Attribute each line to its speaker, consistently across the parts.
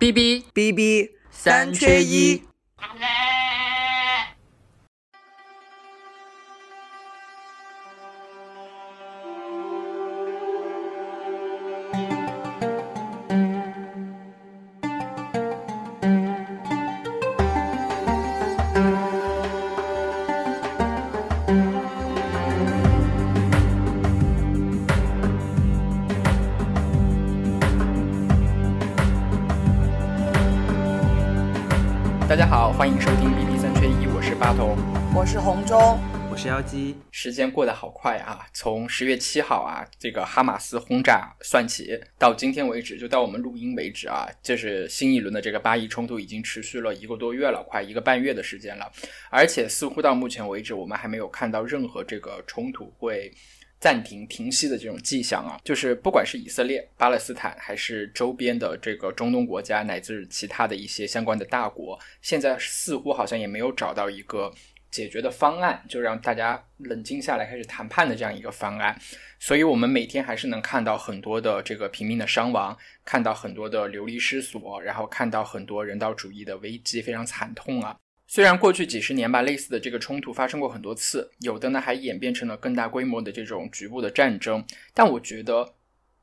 Speaker 1: B B
Speaker 2: B B
Speaker 1: 三缺一。是
Speaker 3: 妖姬。
Speaker 1: 时间过得好快啊！从十月七号啊，这个哈马斯轰炸算起，到今天为止，就到我们录音为止啊，就是新一轮的这个巴以冲突已经持续了一个多月了，快一个半月的时间了。而且似乎到目前为止，我们还没有看到任何这个冲突会暂停停息的这种迹象啊。就是不管是以色列、巴勒斯坦，还是周边的这个中东国家，乃至其他的一些相关的大国，现在似乎好像也没有找到一个。解决的方案，就让大家冷静下来开始谈判的这样一个方案，所以我们每天还是能看到很多的这个平民的伤亡，看到很多的流离失所，然后看到很多人道主义的危机，非常惨痛啊。虽然过去几十年吧，类似的这个冲突发生过很多次，有的呢还演变成了更大规模的这种局部的战争，但我觉得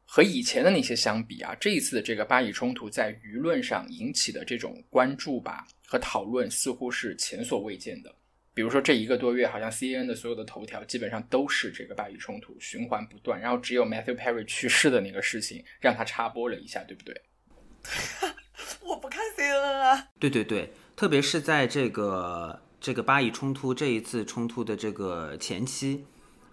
Speaker 1: 和以前的那些相比啊，这一次的这个巴以冲突在舆论上引起的这种关注吧和讨论，似乎是前所未见的。比如说这一个多月，好像 CNN 的所有的头条基本上都是这个巴以冲突循环不断，然后只有 Matthew Perry 去世的那个事情让他插播了一下，对不对？
Speaker 2: 我不看 C N 啊。
Speaker 3: 对对对，特别是在这个这个巴以冲突这一次冲突的这个前期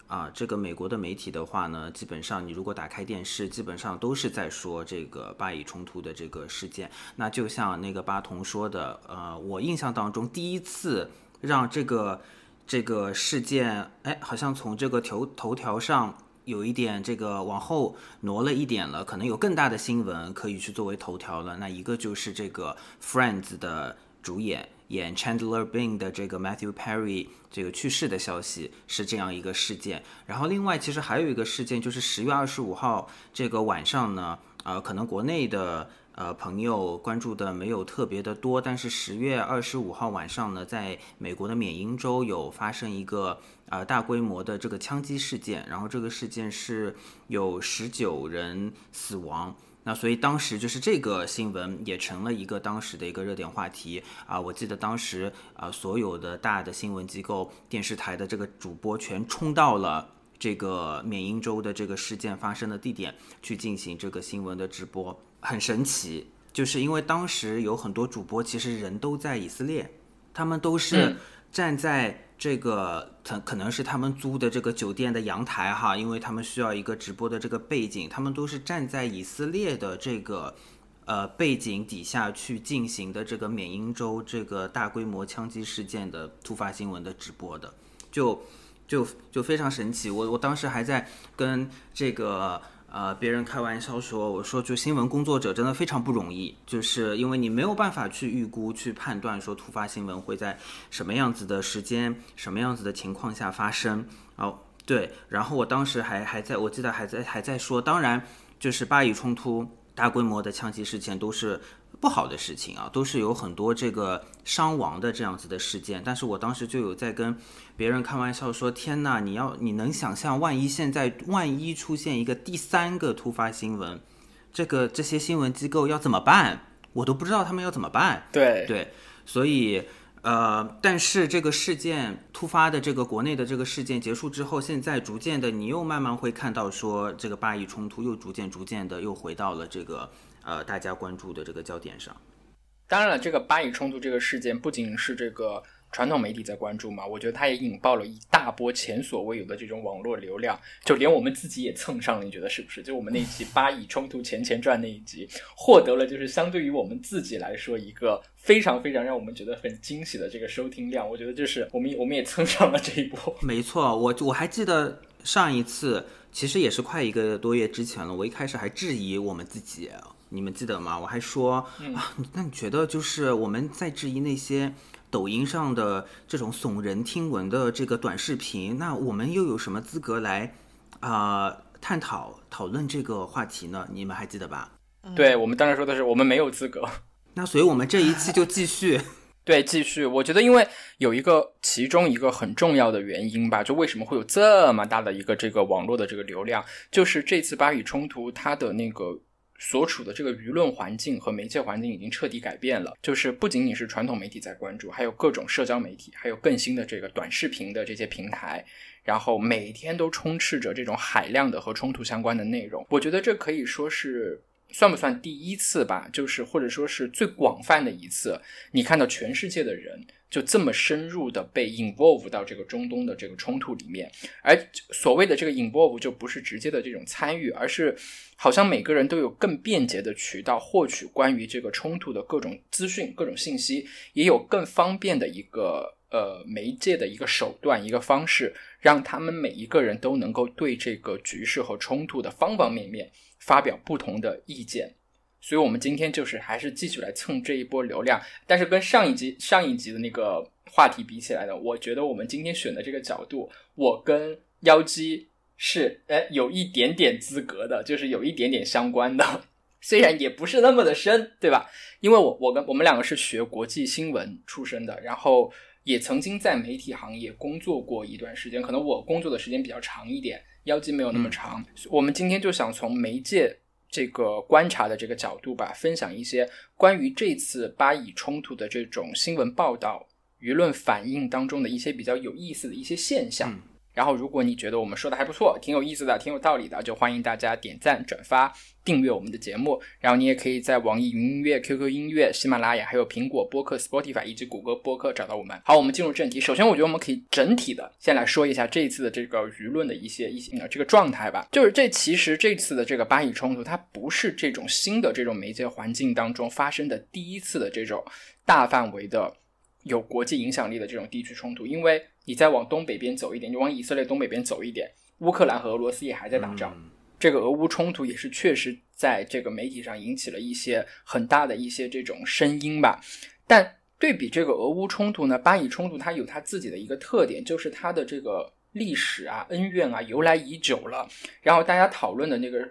Speaker 3: 啊，这个美国的媒体的话呢，基本上你如果打开电视，基本上都是在说这个巴以冲突的这个事件。那就像那个巴童说的，呃，我印象当中第一次。让这个这个事件，哎，好像从这个头头条上有一点这个往后挪了一点了，可能有更大的新闻可以去作为头条了。那一个就是这个《Friends》的主演演 Chandler Bing 的这个 Matthew Perry 这个去世的消息是这样一个事件。然后另外其实还有一个事件，就是十月二十五号这个晚上呢，呃，可能国内的。呃，朋友关注的没有特别的多，但是十月二十五号晚上呢，在美国的缅因州有发生一个呃大规模的这个枪击事件，然后这个事件是有十九人死亡，那所以当时就是这个新闻也成了一个当时的一个热点话题啊。我记得当时啊，所有的大的新闻机构、电视台的这个主播全冲到了这个缅因州的这个事件发生的地点去进行这个新闻的直播。很神奇，就是因为当时有很多主播，其实人都在以色列，他们都是站在这个可可能是他们租的这个酒店的阳台哈，因为他们需要一个直播的这个背景，他们都是站在以色列的这个呃背景底下去进行的这个缅因州这个大规模枪击事件的突发新闻的直播的，就就就非常神奇。我我当时还在跟这个。呃，别人开玩笑说，我说就新闻工作者真的非常不容易，就是因为你没有办法去预估、去判断说突发新闻会在什么样子的时间、什么样子的情况下发生。哦，对，然后我当时还还在我记得还在还在说，当然就是巴以冲突、大规模的枪击事件都是。不好的事情啊，都是有很多这个伤亡的这样子的事件。但是我当时就有在跟别人开玩笑说：“天呐，你要你能想象，万一现在万一出现一个第三个突发新闻，这个这些新闻机构要怎么办？我都不知道他们要怎么办。”
Speaker 1: 对
Speaker 3: 对，所以呃，但是这个事件突发的这个国内的这个事件结束之后，现在逐渐的你又慢慢会看到说，这个巴以冲突又逐渐逐渐的又回到了这个。呃，大家关注的这个焦点上，
Speaker 1: 当然了，这个巴以冲突这个事件不仅是这个传统媒体在关注嘛，我觉得它也引爆了一大波前所未有的这种网络流量，就连我们自己也蹭上了，你觉得是不是？就我们那一集巴以冲突前前传那一集，获得了就是相对于我们自己来说一个非常非常让我们觉得很惊喜的这个收听量，我觉得就是我们我们也蹭上了这一波。
Speaker 3: 没错，我我还记得上一次，其实也是快一个多月之前了，我一开始还质疑我们自己。你们记得吗？我还说啊，那你觉得就是我们在质疑那些抖音上的这种耸人听闻的这个短视频，那我们又有什么资格来啊探讨讨论这个话题呢？你们还记得吧？
Speaker 1: 对我们当时说的是我们没有资格。
Speaker 3: 那所以我们这一期就继续。
Speaker 1: 对，继续。我觉得，因为有一个其中一个很重要的原因吧，就为什么会有这么大的一个这个网络的这个流量，就是这次巴以冲突它的那个所处的这个舆论环境和媒介环境已经彻底改变了。就是不仅仅是传统媒体在关注，还有各种社交媒体，还有更新的这个短视频的这些平台，然后每天都充斥着这种海量的和冲突相关的内容。我觉得这可以说是。算不算第一次吧？就是或者说是最广泛的一次，你看到全世界的人就这么深入的被 involve 到这个中东的这个冲突里面，而所谓的这个 involve 就不是直接的这种参与，而是好像每个人都有更便捷的渠道获取关于这个冲突的各种资讯、各种信息，也有更方便的一个呃媒介的一个手段、一个方式，让他们每一个人都能够对这个局势和冲突的方方面面。发表不同的意见，所以我们今天就是还是继续来蹭这一波流量。但是跟上一集上一集的那个话题比起来呢，我觉得我们今天选的这个角度，我跟妖姬是哎有一点点资格的，就是有一点点相关的，虽然也不是那么的深，对吧？因为我我跟我们两个是学国际新闻出身的，然后也曾经在媒体行业工作过一段时间，可能我工作的时间比较长一点。腰肌没有那么长，我们今天就想从媒介这个观察的这个角度吧，分享一些关于这次巴以冲突的这种新闻报道、舆论反应当中的一些比较有意思的一些现象。然后，如果你觉得我们说的还不错，挺有意思的，挺有道理的，就欢迎大家点赞、转发、订阅我们的节目。然后，你也可以在网易云音乐、QQ 音乐、喜马拉雅、还有苹果播客 Spotify 以及谷歌播客找到我们。好，我们进入正题。首先，我觉得我们可以整体的先来说一下这一次的这个舆论的一些一些这个状态吧。就是这其实这次的这个巴以冲突，它不是这种新的这种媒介环境当中发生的第一次的这种大范围的有国际影响力的这种地区冲突，因为。你再往东北边走一点，就往以色列东北边走一点，乌克兰和俄罗斯也还在打仗。这个俄乌冲突也是确实在这个媒体上引起了一些很大的一些这种声音吧。但对比这个俄乌冲突呢，巴以冲突它有它自己的一个特点，就是它的这个历史啊、恩怨啊由来已久了，然后大家讨论的那个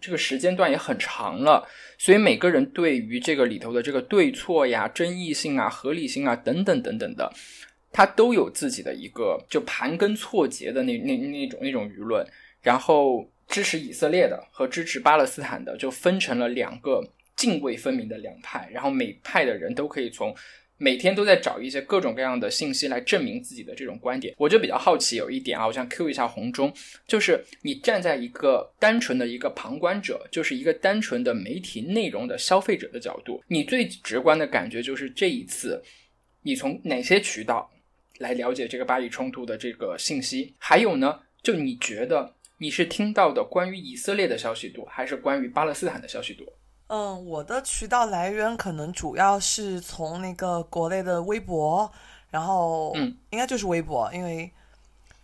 Speaker 1: 这个时间段也很长了，所以每个人对于这个里头的这个对错呀、争议性啊、合理性啊等等等等的。他都有自己的一个就盘根错节的那那那种那种舆论，然后支持以色列的和支持巴勒斯坦的就分成了两个泾渭分明的两派，然后每派的人都可以从每天都在找一些各种各样的信息来证明自己的这种观点。我就比较好奇有一点啊，我想 Q 一下红中，就是你站在一个单纯的一个旁观者，就是一个单纯的媒体内容的消费者的角度，你最直观的感觉就是这一次你从哪些渠道？来了解这个巴以冲突的这个信息，还有呢，就你觉得你是听到的关于以色列的消息多，还是关于巴勒斯坦的消息多？
Speaker 2: 嗯，我的渠道来源可能主要是从那个国内的微博，然后
Speaker 1: 嗯，
Speaker 2: 应该就是微博，因为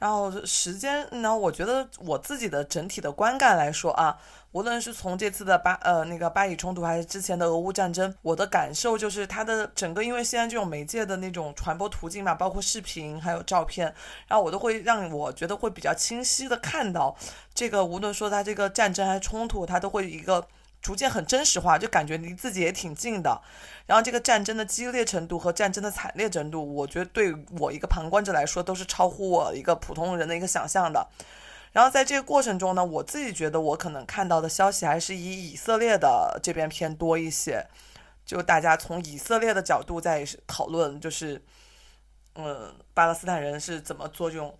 Speaker 2: 然后时间，然后我觉得我自己的整体的观感来说啊。无论是从这次的巴呃那个巴以冲突，还是之前的俄乌战争，我的感受就是它的整个，因为现在这种媒介的那种传播途径嘛，包括视频还有照片，然后我都会让我觉得会比较清晰的看到这个，无论说它这个战争还是冲突，它都会一个逐渐很真实化，就感觉离自己也挺近的。然后这个战争的激烈程度和战争的惨烈程度，我觉得对我一个旁观者来说，都是超乎我一个普通人的一个想象的。然后在这个过程中呢，我自己觉得我可能看到的消息还是以以色列的这边偏多一些，就大家从以色列的角度在讨论，就是，嗯，巴勒斯坦人是怎么做这种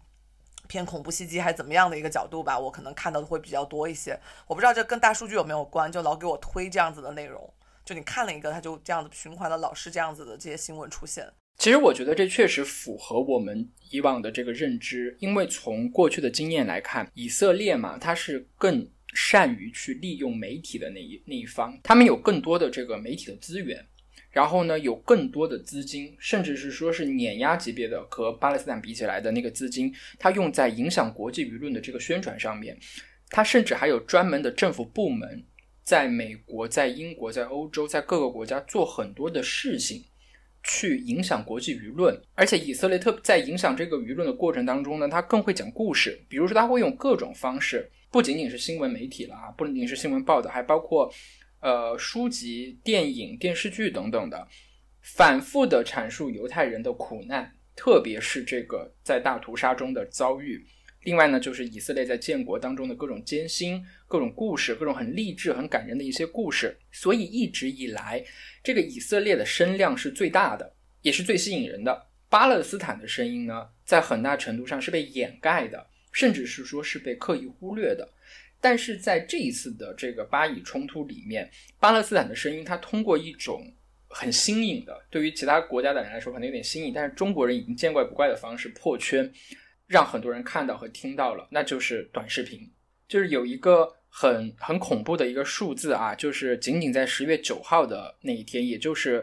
Speaker 2: 偏恐怖袭击还是怎么样的一个角度吧，我可能看到的会比较多一些。我不知道这跟大数据有没有关，就老给我推这样子的内容，就你看了一个，他就这样子循环的老是这样子的这些新闻出现。
Speaker 1: 其实我觉得这确实符合我们以往的这个认知，因为从过去的经验来看，以色列嘛，它是更善于去利用媒体的那一那一方，他们有更多的这个媒体的资源，然后呢，有更多的资金，甚至是说是碾压级别的和巴勒斯坦比起来的那个资金，它用在影响国际舆论的这个宣传上面，它甚至还有专门的政府部门，在美国、在英国、在欧洲、在各个国家做很多的事情。去影响国际舆论，而且以色列特在影响这个舆论的过程当中呢，他更会讲故事。比如说，他会用各种方式，不仅仅是新闻媒体了啊，不仅仅是新闻报道，还包括呃书籍、电影、电视剧等等的，反复的阐述犹太人的苦难，特别是这个在大屠杀中的遭遇。另外呢，就是以色列在建国当中的各种艰辛、各种故事、各种很励志、很感人的一些故事。所以一直以来，这个以色列的声量是最大的，也是最吸引人的。巴勒斯坦的声音呢，在很大程度上是被掩盖的，甚至是说是被刻意忽略的。但是在这一次的这个巴以冲突里面，巴勒斯坦的声音，它通过一种很新颖的，对于其他国家的人来说可能有点新颖，但是中国人已经见怪不怪的方式破圈。让很多人看到和听到了，那就是短视频，就是有一个很很恐怖的一个数字啊，就是仅仅在十月九号的那一天，也就是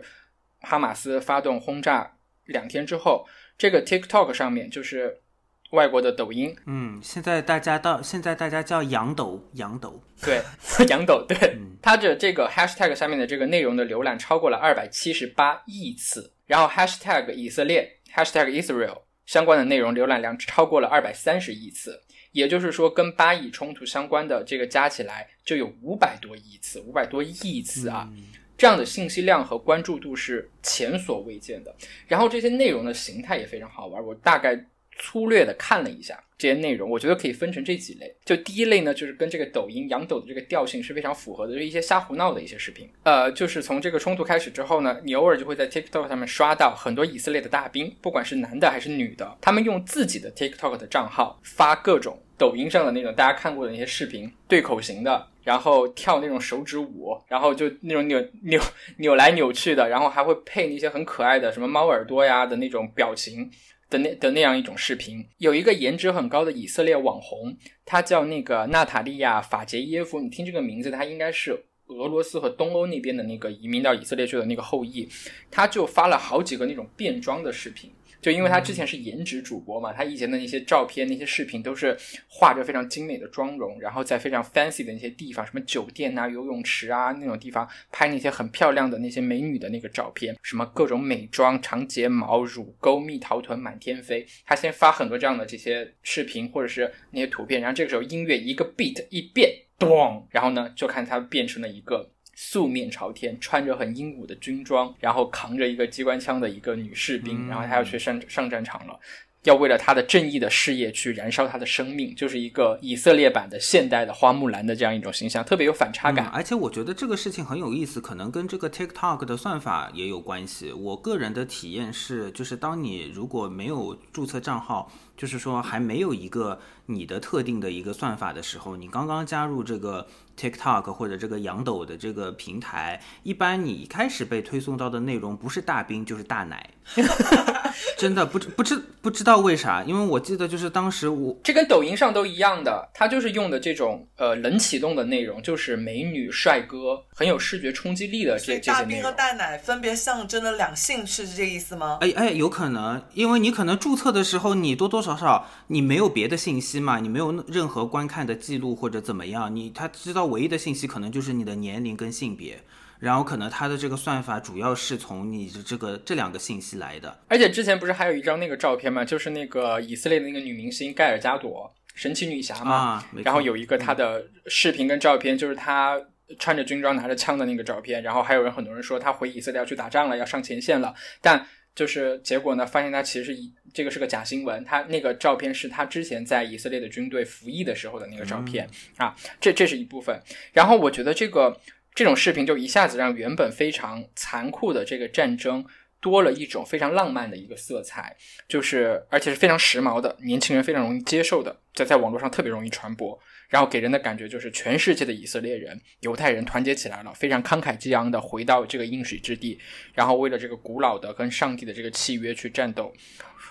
Speaker 1: 哈马斯发动轰炸两天之后，这个 TikTok 上面就是外国的抖音，
Speaker 3: 嗯，现在大家到现在大家叫洋抖，洋抖，
Speaker 1: 对，洋抖，对，它的这个 Hashtag 下面的这个内容的浏览超过了二百七十八亿次，然后 Hashtag 以色列，Hashtag Israel。相关的内容浏览量超过了二百三十亿次，也就是说，跟巴以冲突相关的这个加起来就有五百多亿次，五百多亿次啊！这样的信息量和关注度是前所未见的。然后这些内容的形态也非常好玩，我大概。粗略的看了一下这些内容，我觉得可以分成这几类。就第一类呢，就是跟这个抖音羊抖的这个调性是非常符合的，就是一些瞎胡闹的一些视频。呃，就是从这个冲突开始之后呢，你偶尔就会在 TikTok 上面刷到很多以色列的大兵，不管是男的还是女的，他们用自己的 TikTok 的账号发各种抖音上的那种大家看过的那些视频，对口型的，然后跳那种手指舞，然后就那种扭扭扭来扭去的，然后还会配那些很可爱的什么猫耳朵呀的那种表情。的那的那样一种视频，有一个颜值很高的以色列网红，他叫那个娜塔莉亚·法杰耶夫。你听这个名字，他应该是俄罗斯和东欧那边的那个移民到以色列去的那个后裔。他就发了好几个那种变装的视频。就因为他之前是颜值主播嘛，他以前的那些照片、那些视频都是画着非常精美的妆容，然后在非常 fancy 的那些地方，什么酒店啊、游泳池啊那种地方拍那些很漂亮的那些美女的那个照片，什么各种美妆、长睫毛、乳沟、蜜桃臀满天飞。他先发很多这样的这些视频或者是那些图片，然后这个时候音乐一个 beat 一变，咚，然后呢就看他变成了一个。素面朝天，穿着很英武的军装，然后扛着一个机关枪的一个女士兵，然后她要去上上战场了，要为了她的正义的事业去燃烧她的生命，就是一个以色列版的现代的花木兰的这样一种形象，特别有反差感。
Speaker 3: 而且我觉得这个事情很有意思，可能跟这个 TikTok 的算法也有关系。我个人的体验是，就是当你如果没有注册账号，就是说还没有一个你的特定的一个算法的时候，你刚刚加入这个。TikTok 或者这个羊抖的这个平台，一般你一开始被推送到的内容不是大兵就是大奶，真的不知不知不知道为啥，因为我记得就是当时我
Speaker 1: 这跟抖音上都一样的，它就是用的这种呃冷启动的内容，就是美女帅哥，很有视觉冲击力的这这些
Speaker 2: 大兵和大奶分别象征了两性，是这意思吗？
Speaker 3: 哎哎，有可能，因为你可能注册的时候你多多少少少你没有别的信息嘛，你没有任何观看的记录或者怎么样，你他知道。唯一的信息可能就是你的年龄跟性别，然后可能他的这个算法主要是从你的这个这两个信息来的。
Speaker 1: 而且之前不是还有一张那个照片嘛？就是那个以色列的那个女明星盖尔加朵，神奇女侠嘛。然后有一个她的视频跟照片，就是她穿着军装拿着枪的那个照片。然后还有人很多人说她回以色列要去打仗了，要上前线了。但就是结果呢，发现她其实是以这个是个假新闻，他那个照片是他之前在以色列的军队服役的时候的那个照片啊，这这是一部分。然后我觉得这个这种视频就一下子让原本非常残酷的这个战争多了一种非常浪漫的一个色彩，就是而且是非常时髦的，年轻人非常容易接受的，在在网络上特别容易传播。然后给人的感觉就是全世界的以色列人、犹太人团结起来了，非常慷慨激昂的回到这个应许之地，然后为了这个古老的跟上帝的这个契约去战斗。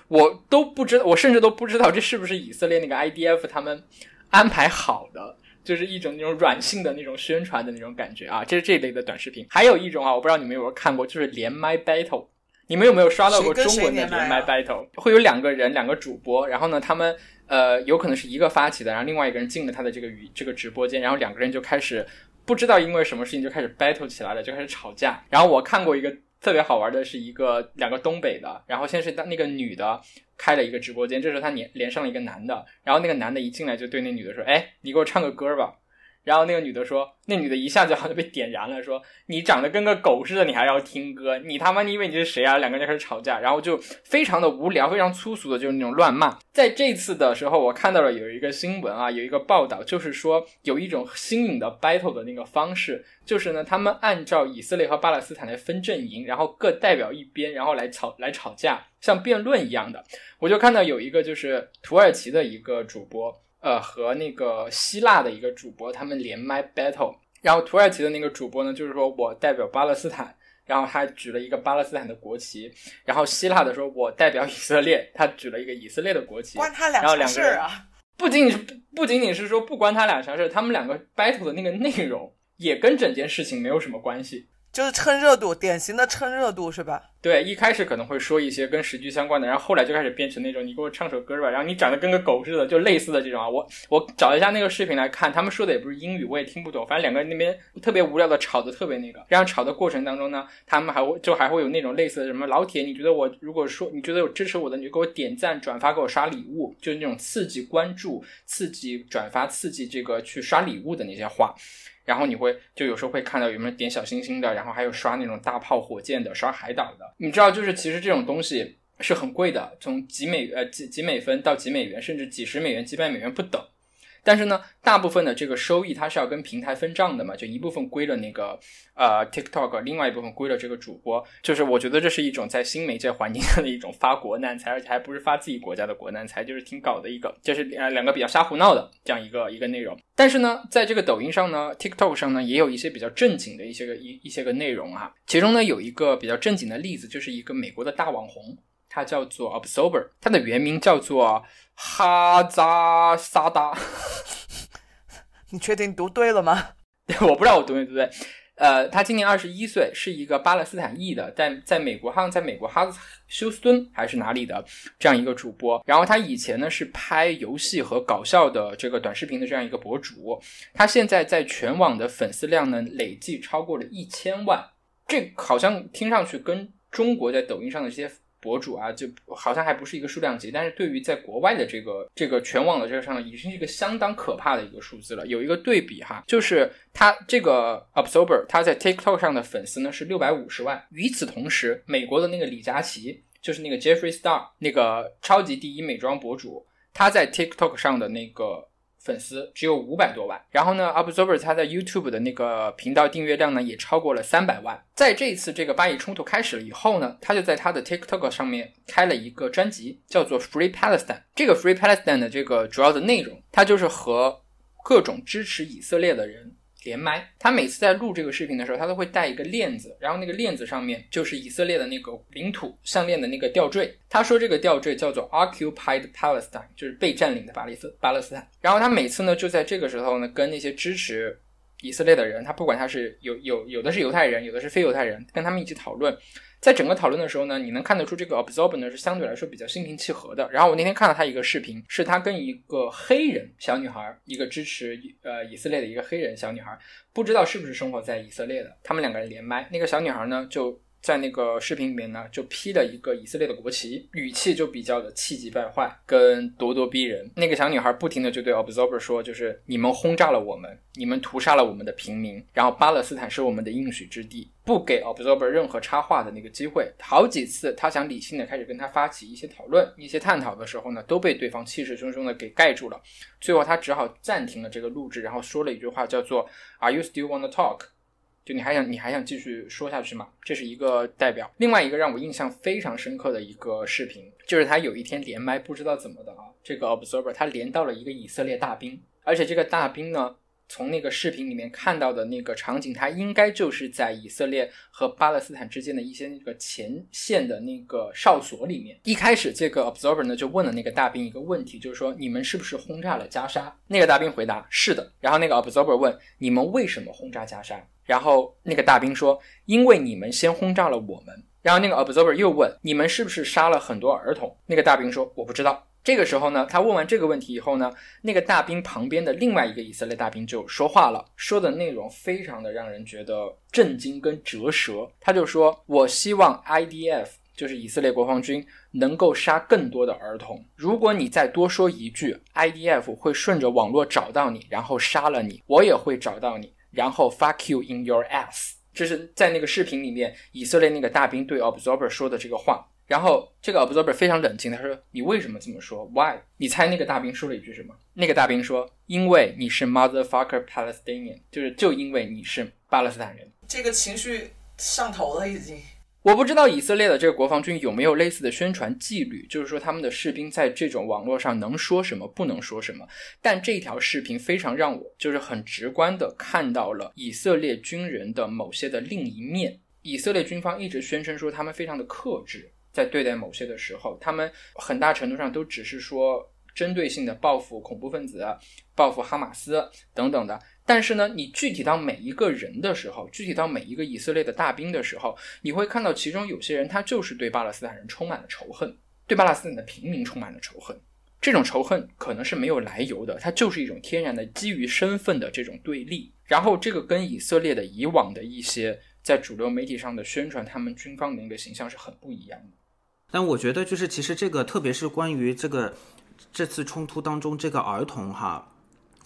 Speaker 1: 我都不知道，我甚至都不知道这是不是以色列那个 IDF 他们安排好的，就是一种那种软性的那种宣传的那种感觉啊。这是这一类的短视频。还有一种啊，我不知道你们有没有看过，就是连麦 battle。你们有没有刷到过中文的连麦 battle？会有两个人，两个主播，然后呢，他们。呃，有可能是一个发起的，然后另外一个人进了他的这个语这个直播间，然后两个人就开始不知道因为什么事情就开始 battle 起来了，就开始吵架。然后我看过一个特别好玩的，是一个两个东北的，然后先是当那个女的开了一个直播间，这时候她连连上了一个男的，然后那个男的一进来就对那女的说：“哎，你给我唱个歌吧。”然后那个女的说，那女的一下子好像被点燃了，说你长得跟个狗似的，你还要听歌？你他妈你以为你是谁啊？两个人开始吵架，然后就非常的无聊，非常粗俗的，就是那种乱骂。在这次的时候，我看到了有一个新闻啊，有一个报道，就是说有一种新颖的 battle 的那个方式，就是呢，他们按照以色列和巴勒斯坦来分阵营，然后各代表一边，然后来吵来吵架，像辩论一样的。我就看到有一个就是土耳其的一个主播。呃，和那个希腊的一个主播他们连麦 battle，然后土耳其的那个主播呢，就是说我代表巴勒斯坦，然后他举了一个巴勒斯坦的国旗，然后希腊的说我代表以色列，他举了一个以色列的国旗，
Speaker 2: 关他俩
Speaker 1: 啥
Speaker 2: 事儿啊？
Speaker 1: 不仅仅是不仅仅是说不关他俩啥事儿，他们两个 battle 的那个内容也跟整件事情没有什么关系。
Speaker 2: 就是蹭热度，典型的蹭热度是吧？
Speaker 1: 对，一开始可能会说一些跟时局相关的，然后后来就开始变成那种你给我唱首歌吧，然后你长得跟个狗似的，就类似的这种啊。我我找一下那个视频来看，他们说的也不是英语，我也听不懂。反正两个人那边特别无聊的吵的特别那个，然后吵的过程当中呢，他们还会就还会有那种类似的什么老铁，你觉得我如果说你觉得有支持我的，你就给我点赞、转发、给我刷礼物，就是那种刺激关注、刺激转发、刺激这个去刷礼物的那些话。然后你会就有时候会看到有没有点小星星的，然后还有刷那种大炮火箭的，刷海岛的。你知道，就是其实这种东西是很贵的，从几美呃几几美分到几美元，甚至几十美元、几百美元不等。但是呢，大部分的这个收益它是要跟平台分账的嘛，就一部分归了那个呃 TikTok，另外一部分归了这个主播。就是我觉得这是一种在新媒介环境下的一种发国难财，而且还不是发自己国家的国难财，就是挺搞的一个，就是呃两个比较瞎胡闹的这样一个一个内容。但是呢，在这个抖音上呢，TikTok 上呢，也有一些比较正经的一些个一一些个内容啊。其中呢，有一个比较正经的例子，就是一个美国的大网红。它叫做 Absorber，它的原名叫做哈扎萨达。
Speaker 2: 你确定读对了吗？
Speaker 1: 我不知道我读没读对。呃，他今年二十一岁，是一个巴勒斯坦裔的，在在美国好像在美国哈休斯敦还是哪里的这样一个主播。然后他以前呢是拍游戏和搞笑的这个短视频的这样一个博主。他现在在全网的粉丝量呢累计超过了一千万，这好像听上去跟中国在抖音上的这些。博主啊，就好像还不是一个数量级，但是对于在国外的这个这个全网的这个上，已经是一个相当可怕的一个数字了。有一个对比哈，就是他这个 Absorber，他在 TikTok 上的粉丝呢是六百五十万。与此同时，美国的那个李佳琦，就是那个 Jeffree Star，那个超级第一美妆博主，他在 TikTok 上的那个。粉丝只有五百多万，然后呢，Observer 他在 YouTube 的那个频道订阅量呢也超过了三百万。在这一次这个巴以冲突开始了以后呢，他就在他的 TikTok 上面开了一个专辑，叫做 Free Palestine。这个 Free Palestine 的这个主要的内容，它就是和各种支持以色列的人。连麦，他每次在录这个视频的时候，他都会带一个链子，然后那个链子上面就是以色列的那个领土项链的那个吊坠。他说这个吊坠叫做 Occupied Palestine，就是被占领的巴勒斯巴勒斯坦。然后他每次呢就在这个时候呢，跟那些支持以色列的人，他不管他是有有有的是犹太人，有的是非犹太人，跟他们一起讨论。在整个讨论的时候呢，你能看得出这个 Absorber 呢是相对来说比较心平气和的。然后我那天看到他一个视频，是他跟一个黑人小女孩，一个支持呃以色列的一个黑人小女孩，不知道是不是生活在以色列的，他们两个人连麦，那个小女孩呢就。在那个视频里面呢，就披了一个以色列的国旗，语气就比较的气急败坏，跟咄咄逼人。那个小女孩不停的就对 Observer 说，就是你们轰炸了我们，你们屠杀了我们的平民，然后巴勒斯坦是我们的应许之地，不给 Observer 任何插话的那个机会。好几次他想理性的开始跟他发起一些讨论、一些探讨的时候呢，都被对方气势汹汹的给盖住了。最后他只好暂停了这个录制，然后说了一句话，叫做 Are you still want to talk？就你还想你还想继续说下去吗？这是一个代表。另外一个让我印象非常深刻的一个视频，就是他有一天连麦，不知道怎么的啊，这个 observer 他连到了一个以色列大兵，而且这个大兵呢，从那个视频里面看到的那个场景，他应该就是在以色列和巴勒斯坦之间的一些那个前线的那个哨所里面。一开始这个 observer 呢就问了那个大兵一个问题，就是说你们是不是轰炸了加沙？那个大兵回答是的。然后那个 observer 问你们为什么轰炸加沙？然后那个大兵说：“因为你们先轰炸了我们。”然后那个 observer 又问：“你们是不是杀了很多儿童？”那个大兵说：“我不知道。”这个时候呢，他问完这个问题以后呢，那个大兵旁边的另外一个以色列大兵就说话了，说的内容非常的让人觉得震惊跟折舌。他就说：“我希望 IDF。”就是以色列国防军能够杀更多的儿童。如果你再多说一句，IDF 会顺着网络找到你，然后杀了你，我也会找到你，然后 fuck you in your ass。这是在那个视频里面，以色列那个大兵对 Observer 说的这个话。然后这个 Observer 非常冷静，他说：“你为什么这么说？Why？” 你猜那个大兵说了一句什么？那个大兵说：“因为你是 Motherfucker Palestinian，就是就因为你是巴勒斯坦人。”
Speaker 2: 这个情绪上头了，已经。
Speaker 1: 我不知道以色列的这个国防军有没有类似的宣传纪律，就是说他们的士兵在这种网络上能说什么，不能说什么。但这条视频非常让我就是很直观的看到了以色列军人的某些的另一面。以色列军方一直宣称说他们非常的克制。在对待某些的时候，他们很大程度上都只是说针对性的报复恐怖分子、报复哈马斯等等的。但是呢，你具体到每一个人的时候，具体到每一个以色列的大兵的时候，你会看到其中有些人他就是对巴勒斯坦人充满了仇恨，对巴勒斯坦的平民充满了仇恨。这种仇恨可能是没有来由的，它就是一种天然的基于身份的这种对立。然后这个跟以色列的以往的一些在主流媒体上的宣传他们军方的一个形象是很不一样的。
Speaker 3: 但我觉得，就是其实这个，特别是关于这个这次冲突当中这个儿童哈，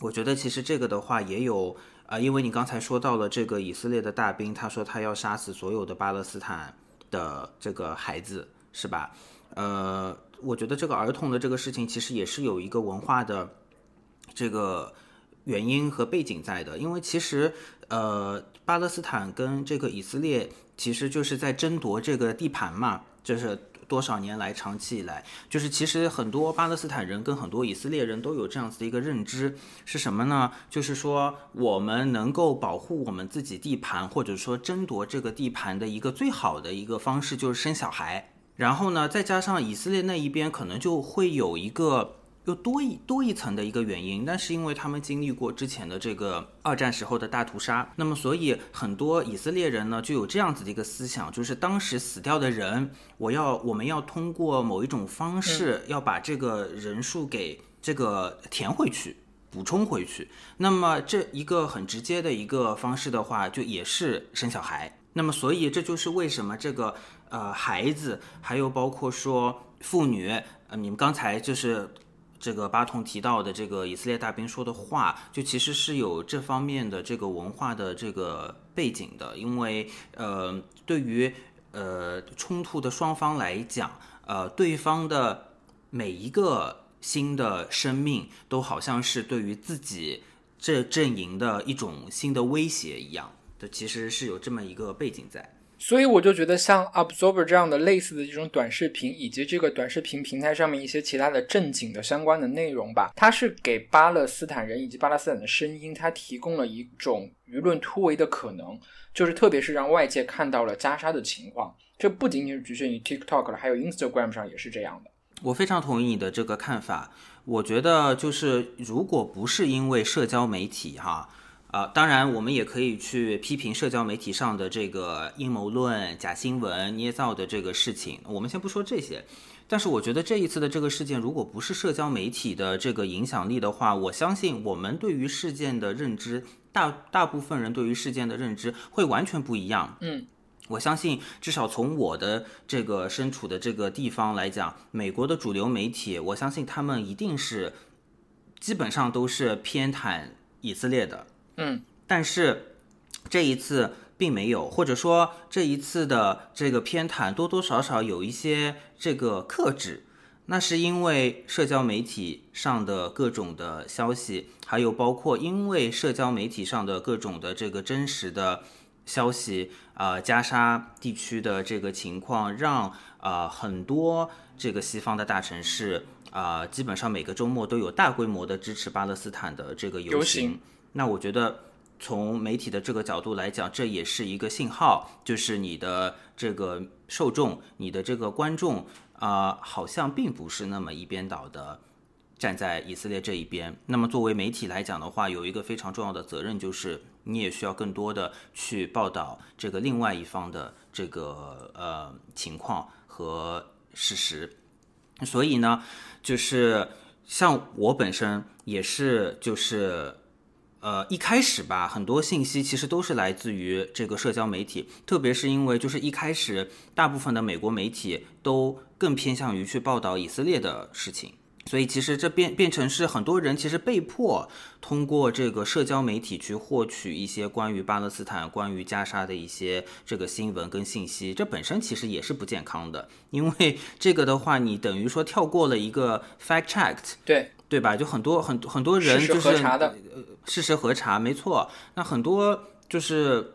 Speaker 3: 我觉得其实这个的话也有啊，因为你刚才说到了这个以色列的大兵，他说他要杀死所有的巴勒斯坦的这个孩子，是吧？呃，我觉得这个儿童的这个事情其实也是有一个文化的这个原因和背景在的，因为其实呃，巴勒斯坦跟这个以色列其实就是在争夺这个地盘嘛，就是。多少年来，长期以来，就是其实很多巴勒斯坦人跟很多以色列人都有这样子的一个认知，是什么呢？就是说，我们能够保护我们自己地盘，或者说争夺这个地盘的一个最好的一个方式，就是生小孩。然后呢，再加上以色列那一边可能就会有一个。又多一多一层的一个原因，但是因为他们经历过之前的这个二战时候的大屠杀，那么所以很多以色列人呢就有这样子的一个思想，就是当时死掉的人，我要我们要通过某一种方式要把这个人数给这个填回去，补充回去。那么这一个很直接的一个方式的话，就也是生小孩。那么所以这就是为什么这个呃孩子，还有包括说妇女，呃你们刚才就是。这个巴通提到的这个以色列大兵说的话，就其实是有这方面的这个文化的这个背景的，因为呃，对于呃冲突的双方来讲，呃，对方的每一个新的生命都好像是对于自己这阵营的一种新的威胁一样，的其实是有这么一个背景在。
Speaker 1: 所以我就觉得，像 Absorber 这样的类似的这种短视频，以及这个短视频平台上面一些其他的正经的相关的内容吧，它是给巴勒斯坦人以及巴勒斯坦的声音，它提供了一种舆论突围的可能，就是特别是让外界看到了加沙的情况。这不仅仅是局限于 TikTok 了，还有 Instagram 上也是这样的。
Speaker 3: 我非常同意你的这个看法。我觉得就是，如果不是因为社交媒体，哈。当然，我们也可以去批评社交媒体上的这个阴谋论、假新闻、捏造的这个事情。我们先不说这些，但是我觉得这一次的这个事件，如果不是社交媒体的这个影响力的话，我相信我们对于事件的认知，大大部分人对于事件的认知会完全不一样。
Speaker 1: 嗯，
Speaker 3: 我相信，至少从我的这个身处的这个地方来讲，美国的主流媒体，我相信他们一定是基本上都是偏袒以色列的。
Speaker 1: 嗯，
Speaker 3: 但是这一次并没有，或者说这一次的这个偏袒多多少少有一些这个克制，那是因为社交媒体上的各种的消息，还有包括因为社交媒体上的各种的这个真实的消息，啊，加沙地区的这个情况，让啊很多这个西方的大城市啊，基本上每个周末都有大规模的支持巴勒斯坦的这个游行。那我觉得，从媒体的这个角度来讲，这也是一个信号，就是你的这个受众、你的这个观众啊，好像并不是那么一边倒的站在以色列这一边。那么作为媒体来讲的话，有一个非常重要的责任，就是你也需要更多的去报道这个另外一方的这个呃情况和事实。所以呢，就是像我本身也是就是。呃，一开始吧，很多信息其实都是来自于这个社交媒体，特别是因为就是一开始大部分的美国媒体都更偏向于去报道以色列的事情，所以其实这变变成是很多人其实被迫通过这个社交媒体去获取一些关于巴勒斯坦、关于加沙的一些这个新闻跟信息，这本身其实也是不健康的，因为这个的话，你等于说跳过了一个 fact checked，
Speaker 1: 对。
Speaker 3: 对吧？就很多很很多人
Speaker 1: 事实
Speaker 3: 就是
Speaker 1: 核查的，
Speaker 3: 事实核查，没错。那很多就是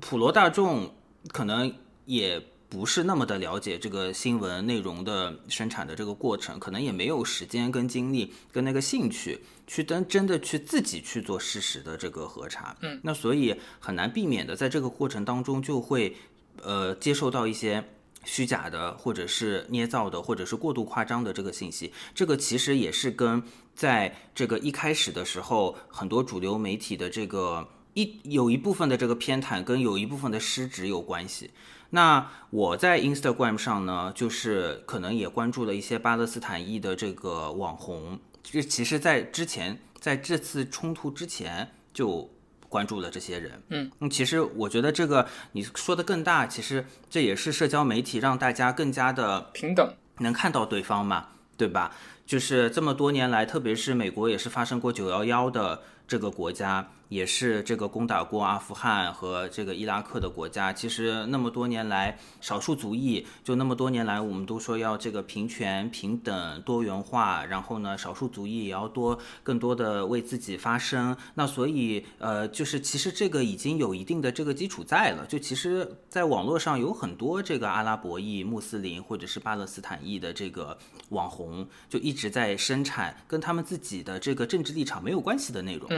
Speaker 3: 普罗大众可能也不是那么的了解这个新闻内容的生产的这个过程，可能也没有时间跟精力跟那个兴趣去真真的去自己去做事实的这个核查。
Speaker 1: 嗯，
Speaker 3: 那所以很难避免的在这个过程当中就会呃接受到一些。虚假的，或者是捏造的，或者是过度夸张的这个信息，这个其实也是跟在这个一开始的时候，很多主流媒体的这个一有一部分的这个偏袒，跟有一部分的失职有关系。那我在 Instagram 上呢，就是可能也关注了一些巴勒斯坦裔的这个网红，就其实，在之前在这次冲突之前就。关注的这些人，
Speaker 1: 嗯，
Speaker 3: 那其实我觉得这个你说的更大，其实这也是社交媒体让大家更加的
Speaker 1: 平等，
Speaker 3: 能看到对方嘛，对吧？就是这么多年来，特别是美国也是发生过九幺幺的这个国家。也是这个攻打过阿富汗和这个伊拉克的国家，其实那么多年来，少数族裔就那么多年来，我们都说要这个平权、平等、多元化，然后呢，少数族裔也要多更多的为自己发声。那所以，呃，就是其实这个已经有一定的这个基础在了。就其实，在网络上有很多这个阿拉伯裔、穆斯林或者是巴勒斯坦裔的这个网红，就一直在生产跟他们自己的这个政治立场没有关系的内容。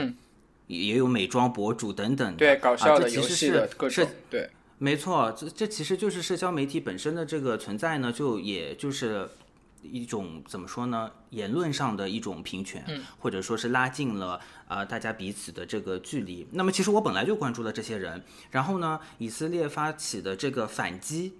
Speaker 3: 也有美妆博主等等，
Speaker 1: 对搞笑
Speaker 3: 的、游
Speaker 1: 戏的各种，对，
Speaker 3: 没错，这这其实就是社交媒体本身的这个存在呢，就也就是一种怎么说呢，言论上的一种平权，或者说是拉近了啊大家彼此的这个距离。那么其实我本来就关注了这些人，然后呢，以色列发起的这个反击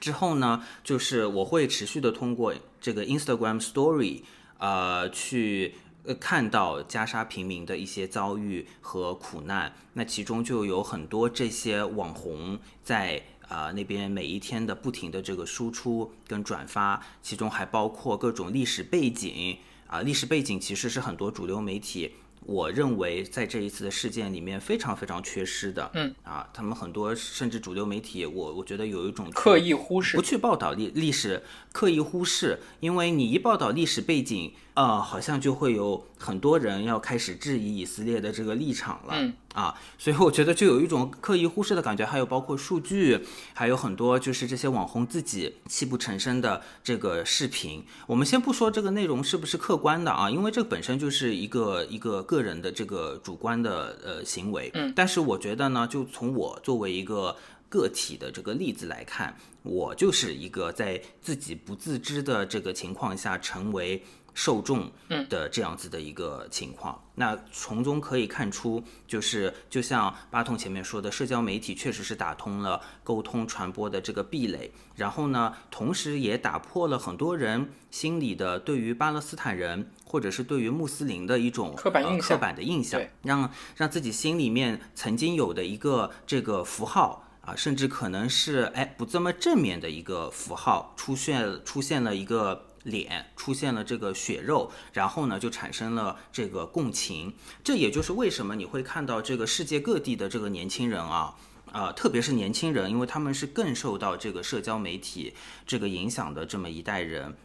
Speaker 3: 之后呢，就是我会持续的通过这个 Instagram Story 呃去。呃，看到加沙平民的一些遭遇和苦难，那其中就有很多这些网红在啊那边每一天的不停的这个输出跟转发，其中还包括各种历史背景啊，历史背景其实是很多主流媒体。我认为在这一次的事件里面非常非常缺失的，
Speaker 1: 嗯
Speaker 3: 啊，他们很多甚至主流媒体，我我觉得有一种
Speaker 1: 刻意忽视，
Speaker 3: 不去报道历历史，刻意忽视，因为你一报道历史背景，呃，好像就会有很多人要开始质疑以色列的这个立场了，
Speaker 1: 嗯
Speaker 3: 啊，所以我觉得就有一种刻意忽视的感觉，还有包括数据，还有很多就是这些网红自己泣不成声的这个视频。我们先不说这个内容是不是客观的啊，因为这本身就是一个一个个人的这个主观的呃行为。
Speaker 1: 嗯，
Speaker 3: 但是我觉得呢，就从我作为一个个体的这个例子来看，我就是一个在自己不自知的这个情况下成为。受众的这样子的一个情况，那从中可以看出，就是就像巴通前面说的，社交媒体确实是打通了沟通传播的这个壁垒，然后呢，同时也打破了很多人心里的对于巴勒斯坦人或者是对于穆斯林的一种
Speaker 1: 刻板印
Speaker 3: 象，刻板的印象，让让自己心里面曾经有的一个这个符号啊，甚至可能是哎不这么正面的一个符号出现出现了一个。脸出现了这个血肉，然后呢就产生了这个共情，这也就是为什么你会看到这个世界各地的这个年轻人啊，呃，特别是年轻人，因为他们是更受到这个社交媒体这个影响的这么一代人，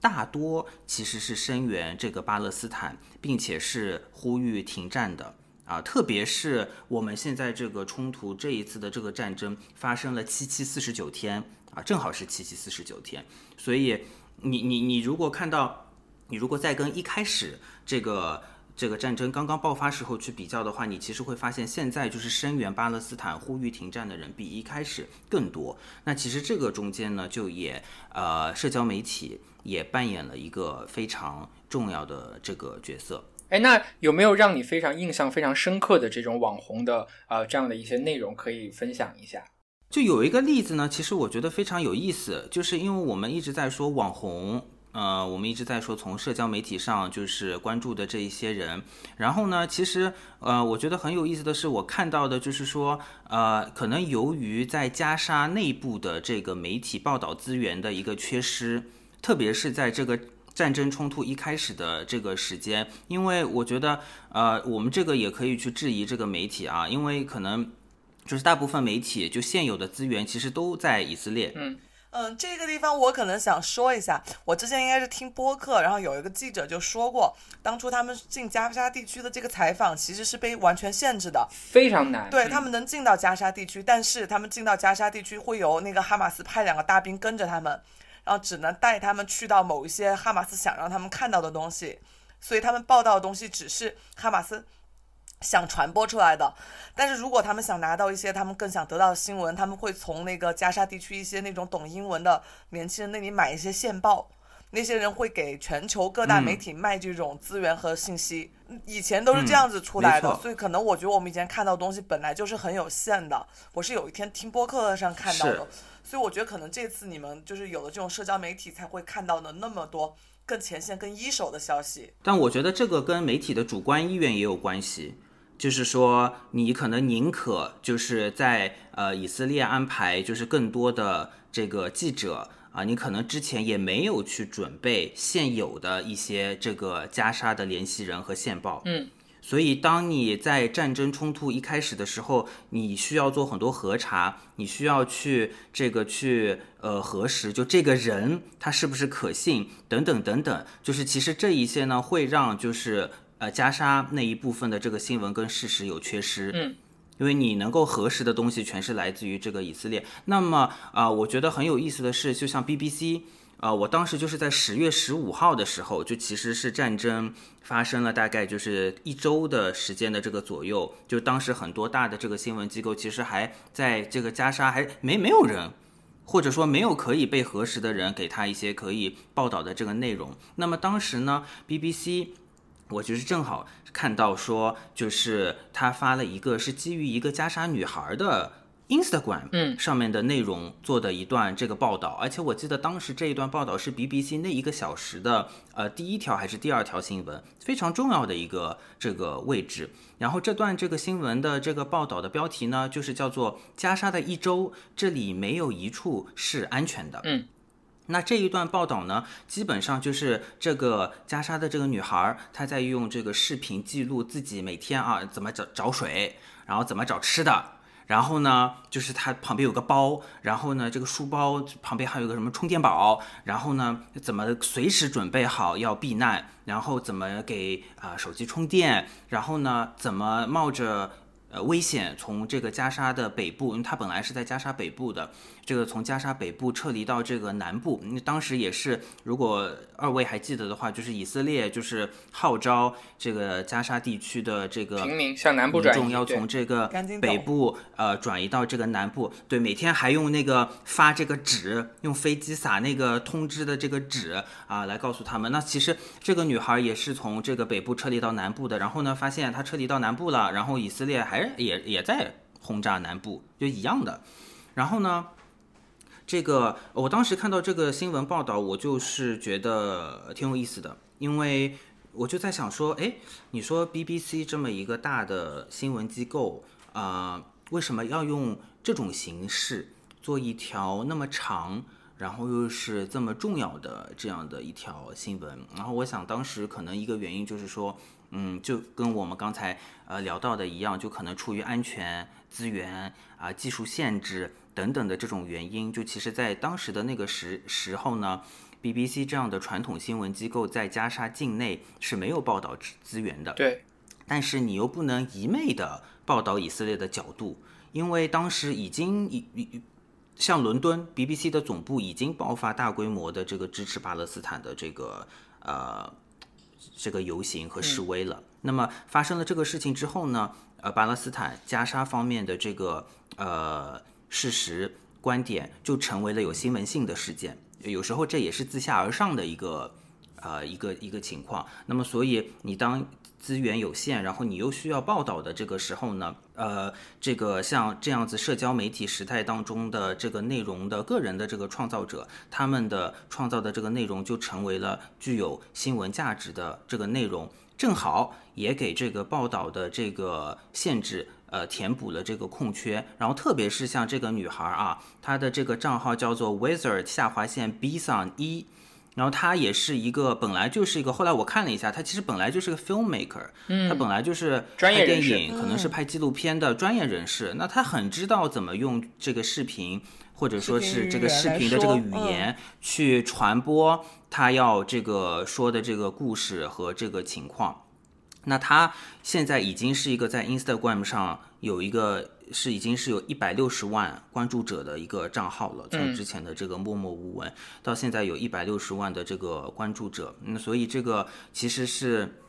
Speaker 3: 大多其实是声援这个巴勒斯坦，并且是呼吁停战的。啊，特别是我们现在这个冲突这一次的这个战争发生了七七四十九天啊，正好是七七四十九天，所以。你你你如果看到，你如果再跟一开始这个这个战争刚刚爆发时候去比较的话，你其实会发现现在就是声援巴勒斯坦、呼吁停战的人比一开始更多。那其实这个中间呢，就也呃，社交媒体也扮演了一个非常重要的这个角色。
Speaker 1: 哎，那有没有让你非常印象非常深刻的这种网红的呃这样的一些内容可以分享一下？
Speaker 3: 就有一个例子呢，其实我觉得非常有意思，就是因为我们一直在说网红，呃，我们一直在说从社交媒体上就是关注的这一些人。然后呢，其实呃，我觉得很有意思的是，我看到的就是说，呃，可能由于在加沙内部的这个媒体报道资源的一个缺失，特别是在这个战争冲突一开始的这个时间，因为我觉得呃，我们这个也可以去质疑这个媒体啊，因为可能就是大部分媒体就现有的资源其实都在以色列。
Speaker 1: 嗯。
Speaker 2: 嗯，这个地方我可能想说一下，我之前应该是听播客，然后有一个记者就说过，当初他们进加沙地区的这个采访其实是被完全限制的，
Speaker 1: 非常难。
Speaker 2: 对他们能进到加沙地区，但是他们进到加沙地区会由那个哈马斯派两个大兵跟着他们，然后只能带他们去到某一些哈马斯想让他们看到的东西，所以他们报道的东西只是哈马斯。想传播出来的，但是如果他们想拿到一些他们更想得到的新闻，他们会从那个加沙地区一些那种懂英文的年轻人那里买一些线报，那些人会给全球各大媒体卖这种资源和信息。以前都是这样子出来的，所以可能我觉得我们以前看到东西本来就是很有限的。我是有一天听播客上看到的，所以我觉得可能这次你们就是有了这种社交媒体才会看到的那么多更前线、更一手的消息。
Speaker 3: 但我觉得这个跟媒体的主观意愿也有关系。就是说，你可能宁可就是在呃以色列安排就是更多的这个记者啊，你可能之前也没有去准备现有的一些这个加沙的联系人和线报，
Speaker 1: 嗯，
Speaker 3: 所以当你在战争冲突一开始的时候，你需要做很多核查，你需要去这个去呃核实，就这个人他是不是可信等等等等，就是其实这一些呢会让就是。呃，加沙那一部分的这个新闻跟事实有缺失，
Speaker 1: 嗯，
Speaker 3: 因为你能够核实的东西全是来自于这个以色列。那么啊，我觉得很有意思的是，就像 BBC，啊，我当时就是在十月十五号的时候，就其实是战争发生了大概就是一周的时间的这个左右，就当时很多大的这个新闻机构其实还在这个加沙还没没有人，或者说没有可以被核实的人给他一些可以报道的这个内容。那么当时呢，BBC。我就是正好看到说，就是他发了一个是基于一个加沙女孩的 Instagram，
Speaker 1: 嗯，
Speaker 3: 上面的内容做的一段这个报道，而且我记得当时这一段报道是 BBC 那一个小时的呃第一条还是第二条新闻，非常重要的一个这个位置。然后这段这个新闻的这个报道的标题呢，就是叫做加沙的一周，这里没有一处是安全的，
Speaker 1: 嗯。
Speaker 3: 那这一段报道呢，基本上就是这个加沙的这个女孩，她在用这个视频记录自己每天啊怎么找找水，然后怎么找吃的，然后呢，就是她旁边有个包，然后呢，这个书包旁边还有个什么充电宝，然后呢，怎么随时准备好要避难，然后怎么给啊手机充电，然后呢，怎么冒着。呃，危险从这个加沙的北部，因为她本来是在加沙北部的，这个从加沙北部撤离到这个南部，那当时也是，如果二位还记得的话，就是以色列就是号召这个加沙地区的这个
Speaker 1: 平民向南部转移，
Speaker 3: 要从这个北部呃转移到这个南部，对，每天还用那个发这个纸，用飞机撒那个通知的这个纸啊，来告诉他们。那其实这个女孩也是从这个北部撤离到南部的，然后呢，发现她撤离到南部了，然后以色列还。还也也在轰炸南部，就一样的。然后呢，这个我当时看到这个新闻报道，我就是觉得挺有意思的，因为我就在想说，哎，你说 BBC 这么一个大的新闻机构啊，为什么要用这种形式做一条那么长，然后又是这么重要的这样的一条新闻？然后我想，当时可能一个原因就是说。嗯，就跟我们刚才呃聊到的一样，就可能出于安全、资源啊、技术限制等等的这种原因，就其实，在当时的那个时时候呢，BBC 这样的传统新闻机构在加沙境内是没有报道资源的。
Speaker 1: 对，
Speaker 3: 但是你又不能一昧的报道以色列的角度，因为当时已经一一像伦敦 BBC 的总部已经爆发大规模的这个支持巴勒斯坦的这个呃。这个游行和示威了。那么发生了这个事情之后呢？呃，巴勒斯坦加沙方面的这个呃事实观点就成为了有新闻性的事件。有时候这也是自下而上的一个呃一个一个情况。那么所以你当资源有限，然后你又需要报道的这个时候呢，呃，这个像这样子社交媒体时代当中的这个内容的个人的这个创造者，他们的创造的这个内容就成为了具有新闻价值的这个内容，正好也给这个报道的这个限制。呃，填补了这个空缺，然后特别是像这个女孩啊，她的这个账号叫做 Wizard 下划线 Bson 一，然后她也是一个本来就是一个，后来我看了一下，她其实本来就是个 filmmaker，嗯，她本来就是拍电影，可能是拍纪录片的专业人士，那她很知道怎么用这个视频或者说是这个视频的这个语言去传播她要这个说的这个故事和这个情况。那他现在已经是一个在 Instagram 上有一个是已经是有一百六十万关注者的一个账号了，从之前的这个默默无闻到现在有一百六十万的这个关注者，那所以这个其实是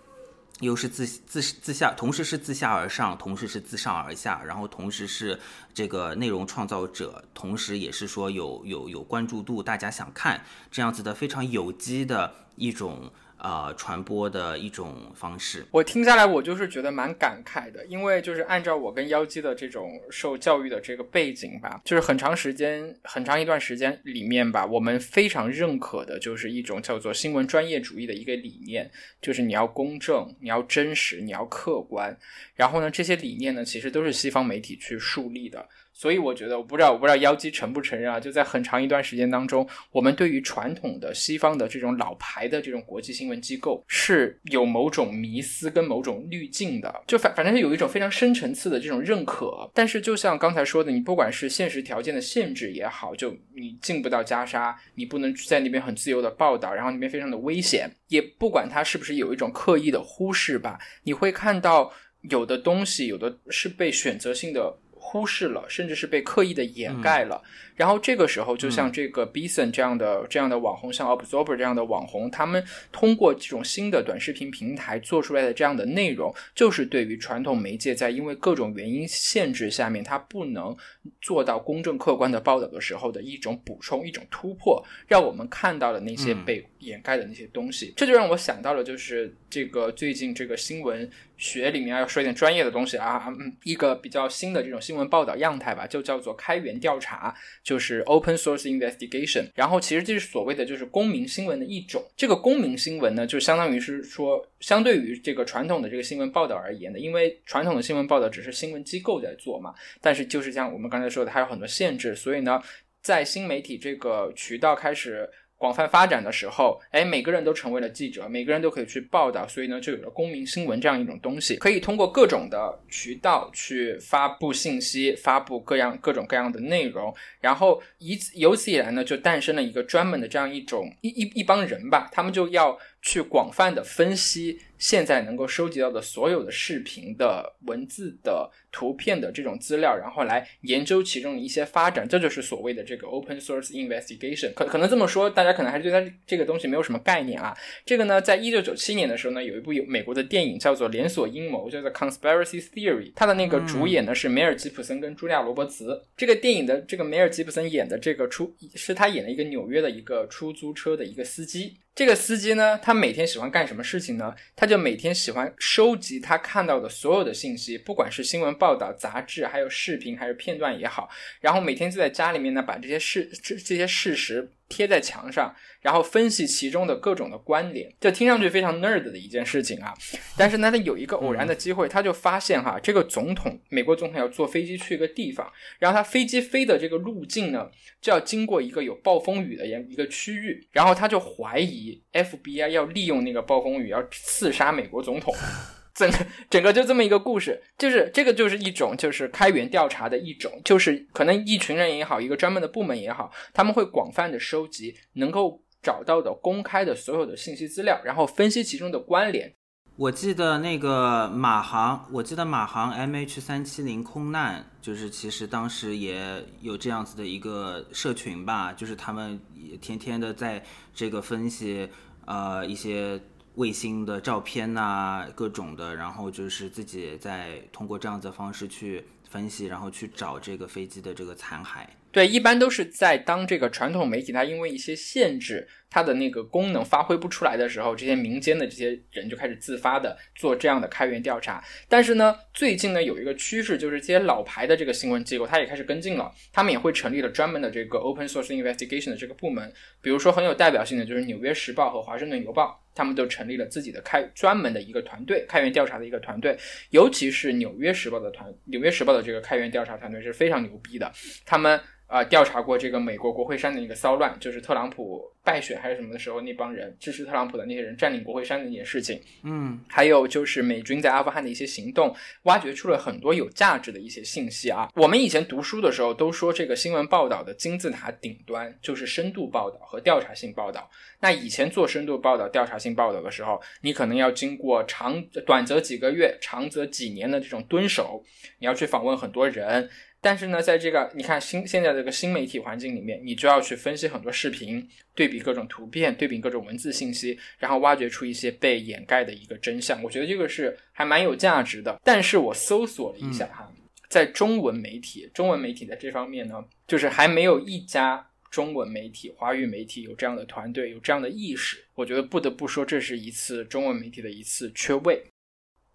Speaker 3: 又是自自自下，同时是自下而上，同时是自上而下，然后同时是这个内容创造者，同时也是说有有有关注度，大家想看这样子的非常有机的一种。呃，传播的一种方式。
Speaker 1: 我听下来，我就是觉得蛮感慨的，因为就是按照我跟妖姬的这种受教育的这个背景吧，就是很长时间、很长一段时间里面吧，我们非常认可的就是一种叫做新闻专业主义的一个理念，就是你要公正、你要真实、你要客观。然后呢，这些理念呢，其实都是西方媒体去树立的。所以我觉得，我不知道，我不知道妖姬承不承认啊？就在很长一段时间当中，我们对于传统的西方的这种老牌的这种国际新闻机构是有某种迷思跟某种滤镜的，就反反正是有一种非常深层次的这种认可。但是就像刚才说的，你不管是现实条件的限制也好，就你进不到加沙，你不能在那边很自由的报道，然后那边非常的危险，也不管它是不是有一种刻意的忽视吧，你会看到有的东西，有的是被选择性的。忽视了，甚至是被刻意的掩盖了。然后这个时候，就像这个 Bison 这样的这样的网红，像 Observer 这样的网红，他们通过这种新的短视频平台做出来的这样的内容，就是对于传统媒介在因为各种原因限制下面，它不能做到公正客观的报道的时候的一种补充、一种突破，让我们看到了那些被掩盖的那些东西。这就让我想到了，就是这个最近这个新闻学里面要说一点专业的东西啊，嗯，一个比较新的这种新闻报道样态吧，就叫做开源调查。就是 open source investigation，然后其实这是所谓的就是公民新闻的一种。这个公民新闻呢，就相当于是说，相对于这个传统的这个新闻报道而言的，因为传统的新闻报道只是新闻机构在做嘛，但是就是像我们刚才说的，它有很多限制，所以呢，在新媒体这个渠道开始。广泛发展的时候，哎，每个人都成为了记者，每个人都可以去报道，所以呢，就有了公民新闻这样一种东西，可以通过各种的渠道去发布信息，发布各样各种各样的内容，然后以此由此以来呢，就诞生了一个专门的这样一种一一一帮人吧，他们就要去广泛的分析现在能够收集到的所有的视频的文字的。图片的这种资料，然后来研究其中的一些发展，这就是所谓的这个 open source investigation。可可能这么说，大家可能还是对它这个东西没有什么概念啊。这个呢，在一九九七年的时候呢，有一部有美国的电影叫做《连锁阴谋》，叫做 Conspiracy Theory。它的那个主演呢是梅尔吉普森跟茱莉亚罗伯茨。这个电影的这个梅尔吉普森演的这个出是他演了一个纽约的一个出租车的一个司机。这个司机呢，他每天喜欢干什么事情呢？他就每天喜欢收集他看到的所有的信息，不管是新闻报道、杂志，还有视频，还是片段也好，然后每天就在家里面呢，把这些事这这些事实。贴在墙上，然后分析其中的各种的关联，这听上去非常 nerd 的一件事情啊。但是呢，他有一个偶然的机会，他就发现哈，这个总统，美国总统要坐飞机去一个地方，然后他飞机飞的这个路径呢，就要经过一个有暴风雨的一一个区域，然后他就怀疑 FBI 要利用那个暴风雨要刺杀美国总统。整个 整个就这么一个故事，就是这个就是一种就是开源调查的一种，就是可能一群人也好，一个专门的部门也好，他们会广泛的收集能够找到的公开的所有的信息资料，然后分析其中的关联。
Speaker 3: 我记得那个马航，我记得马航 MH 三七零空难，就是其实当时也有这样子的一个社群吧，就是他们也天天的在这个分析呃一些。卫星的照片呐，各种的，然后就是自己在通过这样子的方式去分析，然后去找这个飞机的这个残骸。
Speaker 1: 对，一般都是在当这个传统媒体它因为一些限制，它的那个功能发挥不出来的时候，这些民间的这些人就开始自发的做这样的开源调查。但是呢，最近呢有一个趋势，就是这些老牌的这个新闻机构，它也开始跟进了，他们也会成立了专门的这个 open source investigation 的这个部门。比如说很有代表性的就是《纽约时报》和《华盛顿邮报》，他们都成立了自己的开专门的一个团队，开源调查的一个团队。尤其是《纽约时报》的团，《纽约时报》的这个开源调查团队是非常牛逼的，他们。啊，调查过这个美国国会山的一个骚乱，就是特朗普败选还是什么的时候，那帮人支持特朗普的那些人占领国会山的那件事情。
Speaker 3: 嗯，
Speaker 1: 还有就是美军在阿富汗的一些行动，挖掘出了很多有价值的一些信息啊。我们以前读书的时候都说，这个新闻报道的金字塔顶端就是深度报道和调查性报道。那以前做深度报道、调查性报道的时候，你可能要经过长短则几个月、长则几年的这种蹲守，你要去访问很多人。但是呢，在这个你看新现在这个新媒体环境里面，你就要去分析很多视频，对比各种图片，对比各种文字信息，然后挖掘出一些被掩盖的一个真相。我觉得这个是还蛮有价值的。但是我搜索了一下哈，在中文媒体，中文媒体在这方面呢，就是还没有一家中文媒体、华语媒体有这样的团队，有这样的意识。我觉得不得不说，这是一次中文媒体的一次缺位。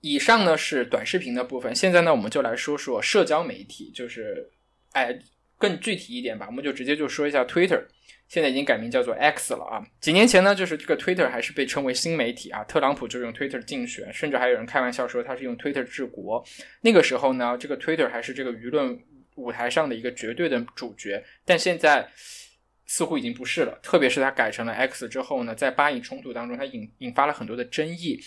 Speaker 1: 以上呢是短视频的部分，现在呢我们就来说说社交媒体，就是哎更具体一点吧，我们就直接就说一下 Twitter，现在已经改名叫做 X 了啊。几年前呢，就是这个 Twitter 还是被称为新媒体啊，特朗普就用 Twitter 竞选，甚至还有人开玩笑说他是用 Twitter 治国。那个时候呢，这个 Twitter 还是这个舆论舞台上的一个绝对的主角，但现在似乎已经不是了。特别是他改成了 X 之后呢，在巴以冲突当中，它引引发了很多的争议。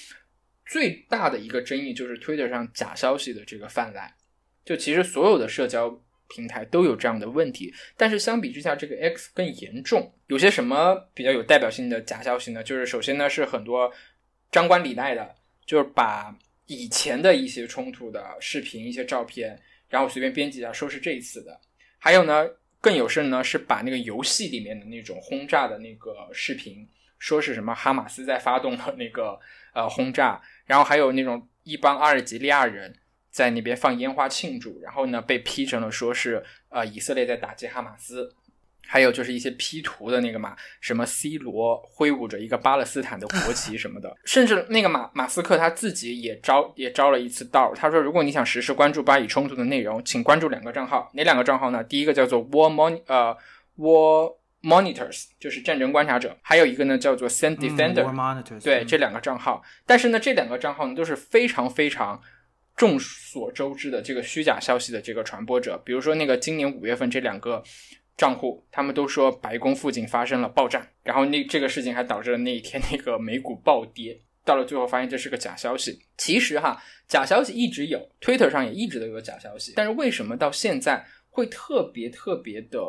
Speaker 1: 最大的一个争议就是 Twitter 上假消息的这个泛滥，就其实所有的社交平台都有这样的问题，但是相比之下，这个 X 更严重。有些什么比较有代表性的假消息呢？就是首先呢是很多张冠李戴的，就是把以前的一些冲突的视频、一些照片，然后随便编辑一下说是这一次的。还有呢，更有甚呢是把那个游戏里面的那种轰炸的那个视频，说是什么哈马斯在发动的那个呃轰炸。然后还有那种一帮阿尔及利亚人在那边放烟花庆祝，然后呢被 P 成了说是呃以色列在打击哈马斯，还有就是一些 P 图的那个嘛，什么 C 罗挥舞着一个巴勒斯坦的国旗什么的，甚至那个马马斯克他自己也招也招了一次道，他说如果你想实时关注巴以冲突的内容，请关注两个账号，哪两个账号呢？第一个叫做 War Mon 呃 War。Monitors 就是战争观察者，还有一个呢叫做 Send Defender，对这两个账号。但是呢，这两个账号呢都是非常非常众所周知的这个虚假消息的这个传播者。比如说那个今年五月份这两个账户，他们都说白宫附近发生了爆炸，然后那这个事情还导致了那一天那个美股暴跌。到了最后发现这是个假消息。其实哈，假消息一直有，Twitter 上也一直都有假消息，但是为什么到现在会特别特别的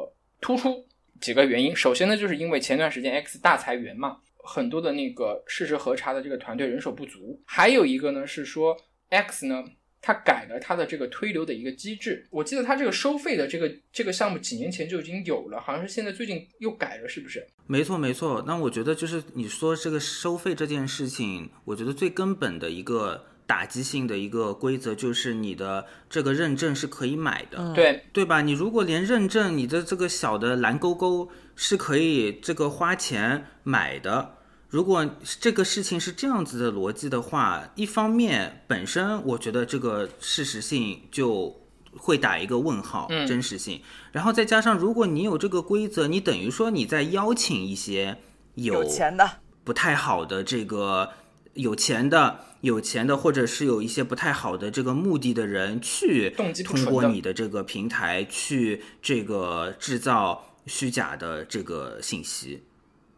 Speaker 1: 突出？几个原因，首先呢，就是因为前段时间 X 大裁员嘛，很多的那个事实核查的这个团队人手不足。还有一个呢是说 X 呢，它改了它的这个推流的一个机制。我记得它这个收费的这个这个项目几年前就已经有了，好像是现在最近又改了，是不是？
Speaker 3: 没错没错。那我觉得就是你说这个收费这件事情，我觉得最根本的一个。打击性的一个规则就是你的这个认证是可以买的，
Speaker 1: 对
Speaker 3: 对吧？你如果连认证你的这个小的蓝勾勾是可以这个花钱买的，如果这个事情是这样子的逻辑的话，一方面本身我觉得这个事实性就会打一个问号，真实性。然后再加上如果你有这个规则，你等于说你在邀请一些
Speaker 2: 有钱的
Speaker 3: 不太好的这个有钱的。有钱的，或者是有一些不太好的这个目的的人，去通过你的这个平台去这个制造虚假的这个信息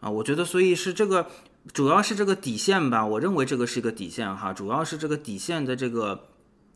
Speaker 3: 啊，我觉得所以是这个主要是这个底线吧，我认为这个是一个底线哈，主要是这个底线的这个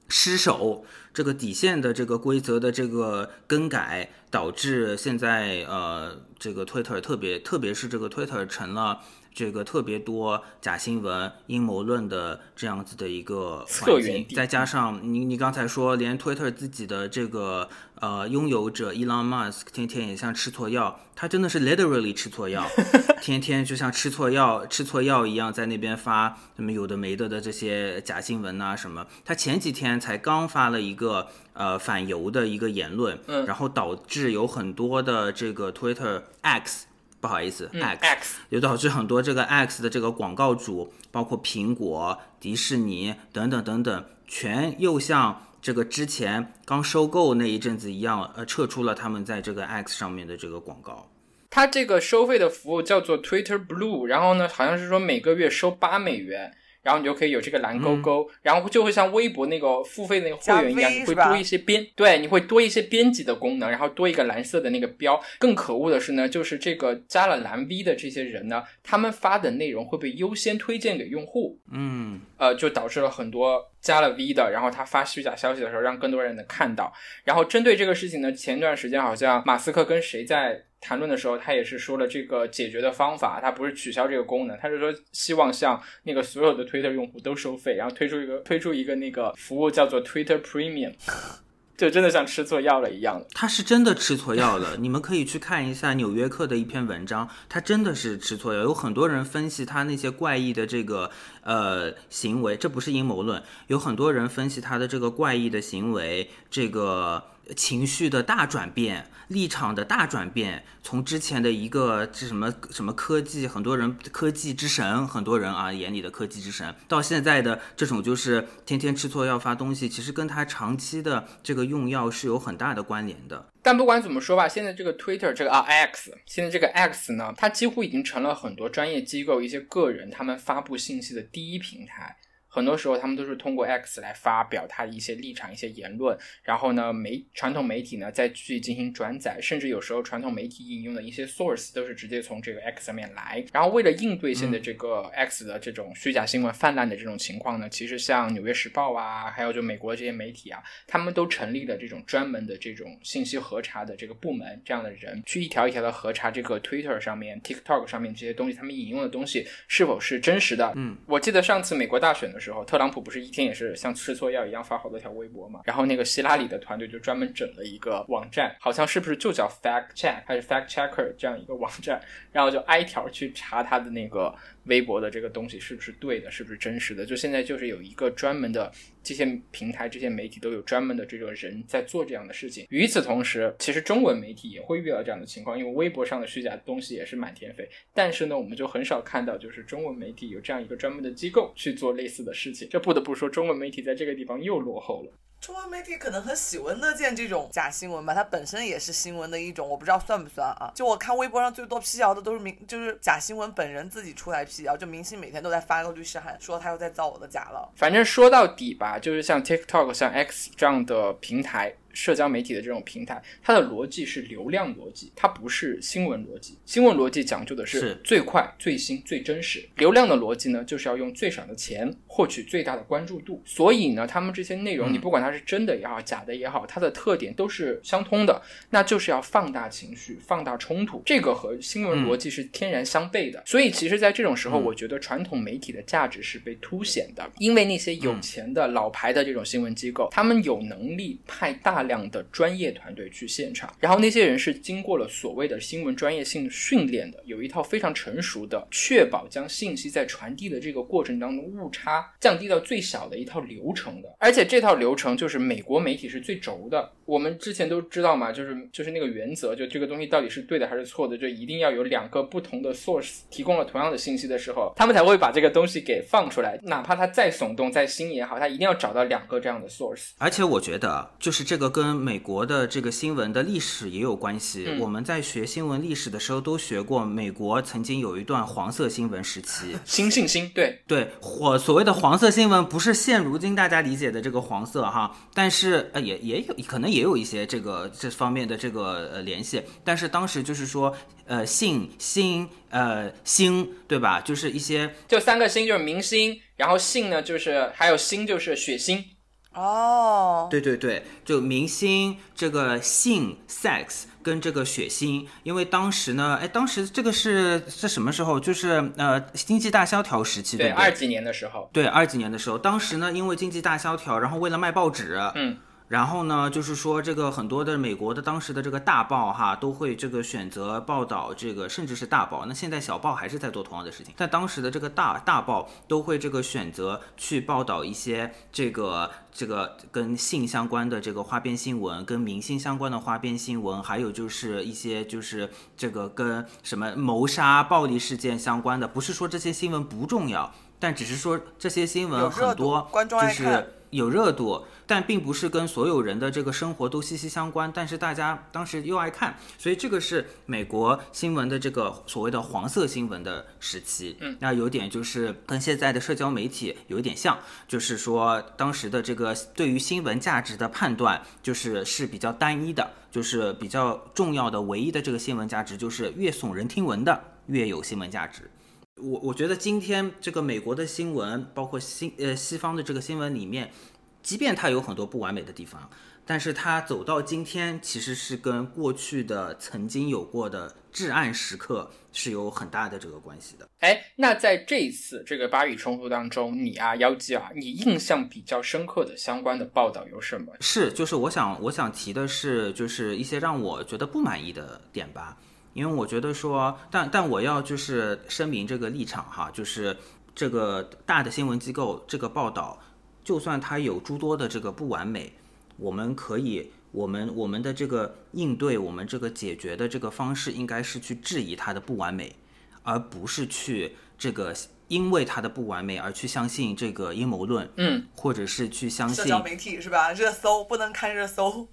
Speaker 3: 失守，这个底线的这个规则的这个更改，导致现在呃这个 Twitter 特别特别是这个 Twitter 成了。这个特别多假新闻、阴谋论的这样子的一个
Speaker 1: 环境，
Speaker 3: 再加上你你刚才说，连 Twitter 自己的这个呃拥有者 Elon Musk 天天也像吃错药，他真的是 literally 吃错药，天天就像吃错药吃错药一样，在那边发什么有的没的的这些假新闻呐什么。他前几天才刚发了一个呃反犹的一个言论，
Speaker 1: 嗯，
Speaker 3: 然后导致有很多的这个 Twitter X。不好意思
Speaker 1: ，X
Speaker 3: 就导致很多这个 X 的这个广告主，包括苹果、迪士尼等等等等，全又像这个之前刚收购那一阵子一样，呃，撤出了他们在这个 X 上面的这个广告。
Speaker 1: 它这个收费的服务叫做 Twitter Blue，然后呢，好像是说每个月收八美元。然后你就可以有这个蓝勾勾，然后就会像微博那个付费那个会员一样，你会多一些编，对，你会多一些编辑的功能，然后多一个蓝色的那个标。更可恶的是呢，就是这个加了蓝 V 的这些人呢，他们发的内容会被优先推荐给用户，
Speaker 3: 嗯，
Speaker 1: 呃，就导致了很多加了 V 的，然后他发虚假消息的时候，让更多人能看到。然后针对这个事情呢，前段时间好像马斯克跟谁在。谈论的时候，他也是说了这个解决的方法，他不是取消这个功能，他是说希望向那个所有的 Twitter 用户都收费，然后推出一个推出一个那个服务叫做 Twitter Premium，就真的像吃错药了一样的。
Speaker 3: 他是真的吃错药了，你们可以去看一下《纽约客》的一篇文章，他真的是吃错药。有很多人分析他那些怪异的这个呃行为，这不是阴谋论，有很多人分析他的这个怪异的行为，这个。情绪的大转变，立场的大转变，从之前的一个这什么什么科技，很多人科技之神，很多人啊眼里的科技之神，到现在的这种就是天天吃错药发东西，其实跟他长期的这个用药是有很大的关联的。
Speaker 1: 但不管怎么说吧，现在这个 Twitter 这个啊 X，现在这个 X 呢，它几乎已经成了很多专业机构、一些个人他们发布信息的第一平台。很多时候，他们都是通过 X 来发表他的一些立场、一些言论，然后呢，媒传统媒体呢再去进行转载，甚至有时候传统媒体引用的一些 source 都是直接从这个 X 上面来。然后，为了应对现在这个 X 的这种虚假新闻泛滥的这种情况呢，其实像《纽约时报》啊，还有就美国这些媒体啊，他们都成立了这种专门的这种信息核查的这个部门，这样的人去一条一条的核查这个 Twitter 上面、TikTok 上面这些东西，他们引用的东西是否是真实的。
Speaker 3: 嗯，
Speaker 1: 我记得上次美国大选的。时候，特朗普不是一天也是像吃错药一样发好多条微博嘛？然后那个希拉里的团队就专门整了一个网站，好像是不是就叫 Fact Check 还是 Fact Checker 这样一个网站，然后就挨条去查他的那个。微博的这个东西是不是对的，是不是真实的？就现在就是有一个专门的这些平台、这些媒体都有专门的这个人在做这样的事情。与此同时，其实中文媒体也会遇到这样的情况，因为微博上的虚假东西也是满天飞。但是呢，我们就很少看到就是中文媒体有这样一个专门的机构去做类似的事情。这不得不说，中文媒体在这个地方又落后了。
Speaker 2: 中文媒体可能很喜闻乐见这种假新闻吧，它本身也是新闻的一种，我不知道算不算啊？就我看微博上最多辟谣的都是明，就是假新闻本人自己出来辟谣，就明星每天都在发个律师函，说他又在造我的假了。
Speaker 1: 反正说到底吧，就是像 TikTok、像 X 这样的平台。社交媒体的这种平台，它的逻辑是流量逻辑，它不是新闻逻辑。新闻逻辑讲究的是最快、最新、最真实。流量的逻辑呢，就是要用最少的钱获取最大的关注度。所以呢，他们这些内容，你不管它是真的也好，假的也好，它的特点都是相通的，那就是要放大情绪、放大冲突。这个和新闻逻辑是天然相悖的。所以，其实，在这种时候，我觉得传统媒体的价值是被凸显的，因为那些有钱的老牌的这种新闻机构，他们有能力派大。量的专业团队去现场，然后那些人是经过了所谓的新闻专业性训练的，有一套非常成熟的，确保将信息在传递的这个过程当中误差降低到最小的一套流程的，而且这套流程就是美国媒体是最轴的。我们之前都知道嘛，就是就是那个原则，就这个东西到底是对的还是错的，就一定要有两个不同的 source 提供了同样的信息的时候，他们才会把这个东西给放出来，哪怕它再耸动再新也好，它一定要找到两个这样的 source。
Speaker 3: 而且我觉得，就是这个跟美国的这个新闻的历史也有关系。我们在学新闻历史的时候都学过，美国曾经有一段黄色新闻时期，
Speaker 1: 新信心，对
Speaker 3: 对，火所谓的黄色新闻不是现如今大家理解的这个黄色哈，但是呃也也有可能也有一些这个这方面的这个呃联系，但是当时就是说呃信星呃星对吧？就是一些
Speaker 1: 就三个星就是明星，然后信呢就是还有星就是血星。
Speaker 2: 哦，
Speaker 3: 对对对，就明星这个性 sex 跟这个血腥，因为当时呢，哎，当时这个是是什么时候？就是呃经济大萧条时期，
Speaker 1: 对？二几年的时候，
Speaker 3: 对，二几年的时候，当时呢，因为经济大萧条，然后为了卖报纸，
Speaker 1: 嗯，
Speaker 3: 然后呢，就是说这个很多的美国的当时的这个大报哈，都会这个选择报道这个，甚至是大报。那现在小报还是在做同样的事情，但当时的这个大大报都会这个选择去报道一些这个这个跟性相关的这个花边新闻，跟明星相关的花边新闻，还有就是一些就是这个跟什么谋杀、暴力事件相关的。不是说这些新闻不重要，但只是说这些新闻很多就是有热度，但并不是跟所有人的这个生活都息息相关。但是大家当时又爱看，所以这个是美国新闻的这个所谓的黄色新闻的时期。
Speaker 1: 嗯，
Speaker 3: 那有点就是跟现在的社交媒体有一点像，就是说当时的这个对于新闻价值的判断，就是是比较单一的，就是比较重要的唯一的这个新闻价值，就是越耸人听闻的越有新闻价值。我我觉得今天这个美国的新闻，包括新呃西方的这个新闻里面，即便它有很多不完美的地方，但是它走到今天，其实是跟过去的曾经有过的至暗时刻是有很大的这个关系的。
Speaker 1: 哎，那在这一次这个巴以冲突当中，你啊，妖姬啊，你印象比较深刻的相关的报道有什么？
Speaker 3: 是，就是我想我想提的是，就是一些让我觉得不满意的点吧。因为我觉得说，但但我要就是声明这个立场哈，就是这个大的新闻机构这个报道，就算它有诸多的这个不完美，我们可以，我们我们的这个应对，我们这个解决的这个方式，应该是去质疑它的不完美，而不是去这个因为它的不完美而去相信这个阴谋论，
Speaker 1: 嗯，
Speaker 3: 或者是去相信
Speaker 2: 社交媒体是吧？热搜不能看热搜。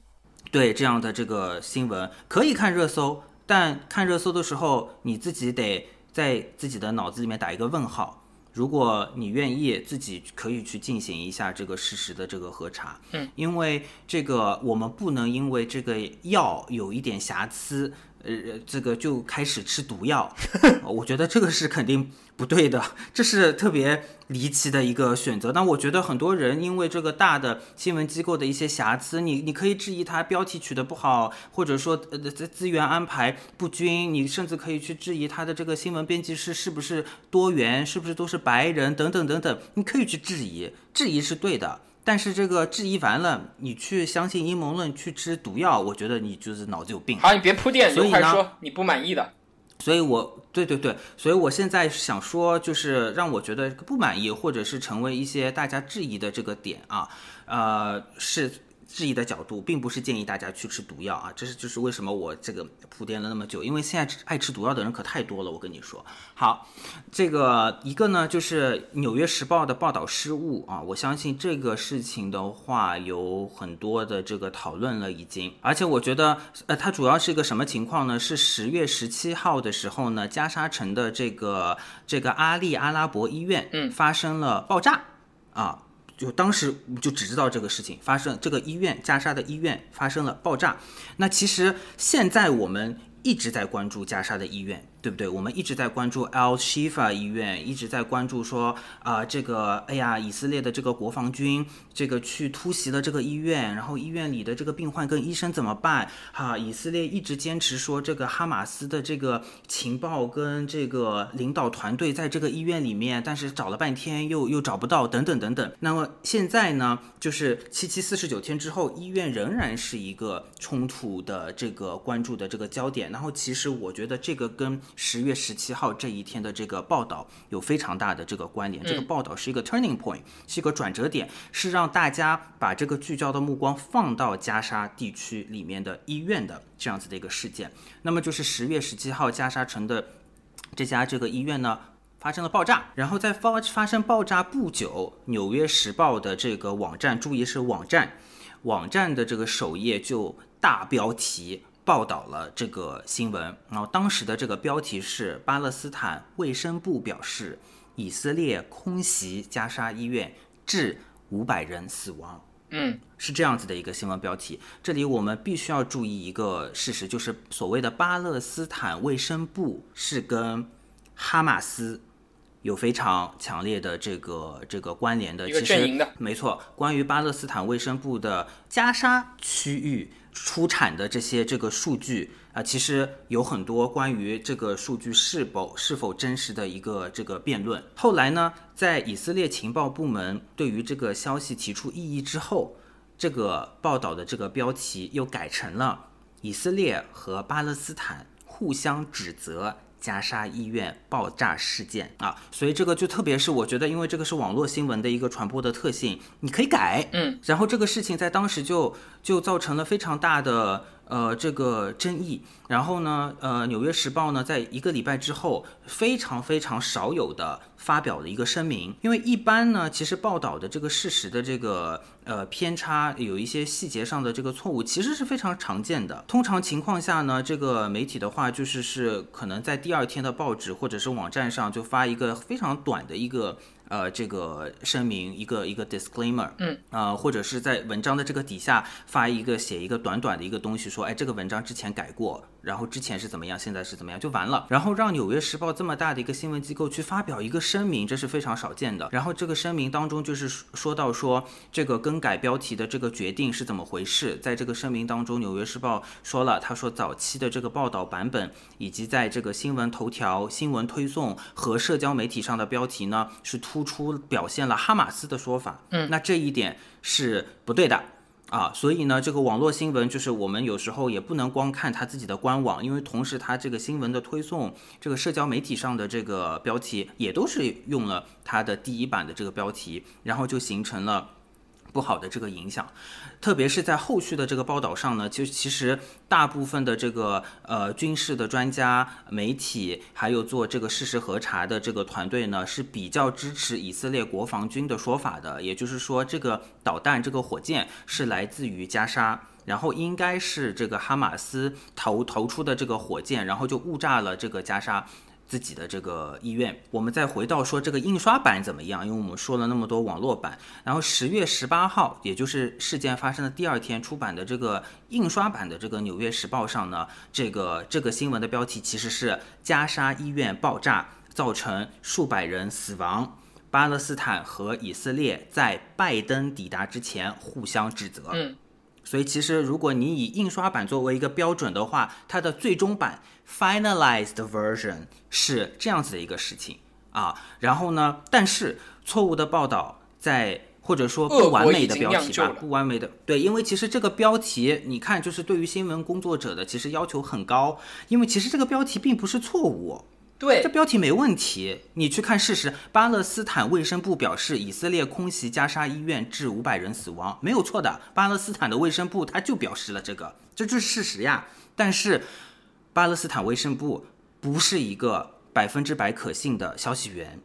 Speaker 3: 对这样的这个新闻，可以看热搜，但看热搜的时候，你自己得在自己的脑子里面打一个问号。如果你愿意，自己可以去进行一下这个事实的这个核查。
Speaker 1: 嗯，
Speaker 3: 因为这个我们不能因为这个药有一点瑕疵，呃，这个就开始吃毒药。我觉得这个是肯定不对的，这是特别离奇的一个选择。但我觉得很多人因为这个大的新闻机构的一些瑕疵，你你可以质疑它标题取得不好，或者说呃资资源安排不均，你甚至可以去质疑它的这个新闻编辑室是不是多元，是不是都是白人等等等等，你可以去质疑，质疑是对的。但是这个质疑完了，你去相信阴谋论，去吃毒药，我觉得你就是脑子有病。
Speaker 1: 好，你别铺垫，你
Speaker 3: 所以呢
Speaker 1: 你不满意的。
Speaker 3: 所以我对对对，所以我现在想说，就是让我觉得不满意，或者是成为一些大家质疑的这个点啊，呃，是质疑的角度，并不是建议大家去吃毒药啊。这是就是为什么我这个铺垫了那么久，因为现在爱吃毒药的人可太多了。我跟你说，好，这个一个呢，就是《纽约时报》的报道失误啊，我相信这个事情的话，有很多的这个讨论了已经，而且我觉得，呃，它主要是一个什么情况呢？是十月十七号的时候呢，加沙城的这个这个阿利阿拉伯医院，
Speaker 1: 嗯
Speaker 3: 发生了爆炸啊。就当时就只知道这个事情发生，这个医院加沙的医院发生了爆炸。那其实现在我们一直在关注加沙的医院，对不对？我们一直在关注 Al Shifa 医院，一直在关注说啊、这个哎呀，以色列的这个国防军这个去突袭了这个医院，然后医院里的这个病患跟医生怎么办？哈、以色列一直坚持说这个哈马斯的这个情报跟这个领导团队在这个医院里面，但是找了半天又又找不到，等等等等。那么现在呢，就是七七四十九天之后，医院仍然是一个冲突的这个关注的这个焦点。然后其实我觉得这个跟十月十七号这一天的这个报道有非常大的这个关联。这个报道是一个 turning point，是一个转折点，是让大家把这个聚焦的目光放到加沙地区里面的医院的这样子的一个事件。那么就是十月十七号加沙城的这家这个医院呢。发生了爆炸，然后在发发生爆炸不久，《纽约时报》的这个网站，注意是网站，网站的这个首页就大标题报道了这个新闻。然后当时的这个标题是：巴勒斯坦卫生部表示，以色列空袭加沙医院，致五百人死亡。
Speaker 1: 嗯，
Speaker 3: 是这样子的一个新闻标题。这里我们必须要注意一个事实，就是所谓的巴勒斯坦卫生部是跟哈马斯有非常强烈的这个这个关联的，其实没错。关于巴勒斯坦卫生部的加沙区域出产的这些这个数据啊、其实有很多关于这个数据是否是否真实的一个这个辩论。后来呢，在以色列情报部门对于这个消息提出异议之后，这个报道的这个标题又改成了以色列和巴勒斯坦互相指责加沙医院爆炸事件啊，所以这个就特别是我觉得，因为这个是网络新闻的一个传播的特性，你可以改，
Speaker 1: 嗯，
Speaker 3: 然后这个事情在当时就就造成了非常大的呃这个争议，然后呢，呃，《纽约时报》呢，在一个礼拜之后，非常非常少有的发表了一个声明，因为一般呢，其实报道的这个事实的这个呃偏差，有一些细节上的这个错误，其实是非常常见的。通常情况下呢，这个媒体的话，就是是可能在第二天的报纸或者是网站上就发一个非常短的一个。呃，这个声明一个一个 disclaimer，
Speaker 1: 嗯，
Speaker 3: 呃，或者是在文章的这个底下发一个写一个短短的一个东西，说，哎，这个文章之前改过，然后之前是怎么样，现在是怎么样，就完了。然后让《纽约时报》这么大的一个新闻机构去发表一个声明，这是非常少见的。然后这个声明当中就是说到说这个更改标题的这个决定是怎么回事，在这个声明当中，《纽约时报》说了，他说早期的这个报道版本以及在这个新闻头条、新闻推送和社交媒体上的标题呢，是突出表现了哈马斯的说法。
Speaker 1: 嗯，
Speaker 3: 那这一点是不对的。啊，所以呢，这个网络新闻就是我们有时候也不能光看它自己的官网，因为同时它这个新闻的推送，这个社交媒体上的这个标题也都是用了它的第一版的这个标题，然后就形成了不好的这个影响。特别是在后续的这个报道上呢，就其实大部分的这个呃军事的专家、媒体，还有做这个事实核查的这个团队呢，是比较支持以色列国防军的说法的。也就是说，这个导弹、这个火箭是来自于加沙。然后应该是这个哈马斯投投出的这个火箭，然后就误炸了这个加沙。自己的这个医院，我们再回到说这个印刷版怎么样？因为我们说了那么多网络版，然后十月十八号，也就是事件发生的第二天出版的这个印刷版的这个《纽约时报》上呢，这个这个新闻的标题其实是加沙医院爆炸造成数百人死亡，巴勒斯坦和以色列在拜登抵达之前互相指责。所以其实如果你以印刷版作为一个标准的话，它的最终版 finalized version 是这样子的一个事情啊。然后呢，但是错误的报道在或者说不完美的标题吧，不完美的对，因为其实这个标题你看，就是对于新闻工作者的其实要求很高，因为其实这个标题并不是错误。
Speaker 1: 对，
Speaker 3: 这标题没问题。你去看事实，巴勒斯坦卫生部表示，以色列空袭加沙医院致五百人死亡，没有错的。巴勒斯坦的卫生部他就表示了这个，这就是事实呀。但是，巴勒斯坦卫生部不是一个百分之百可信的消息源，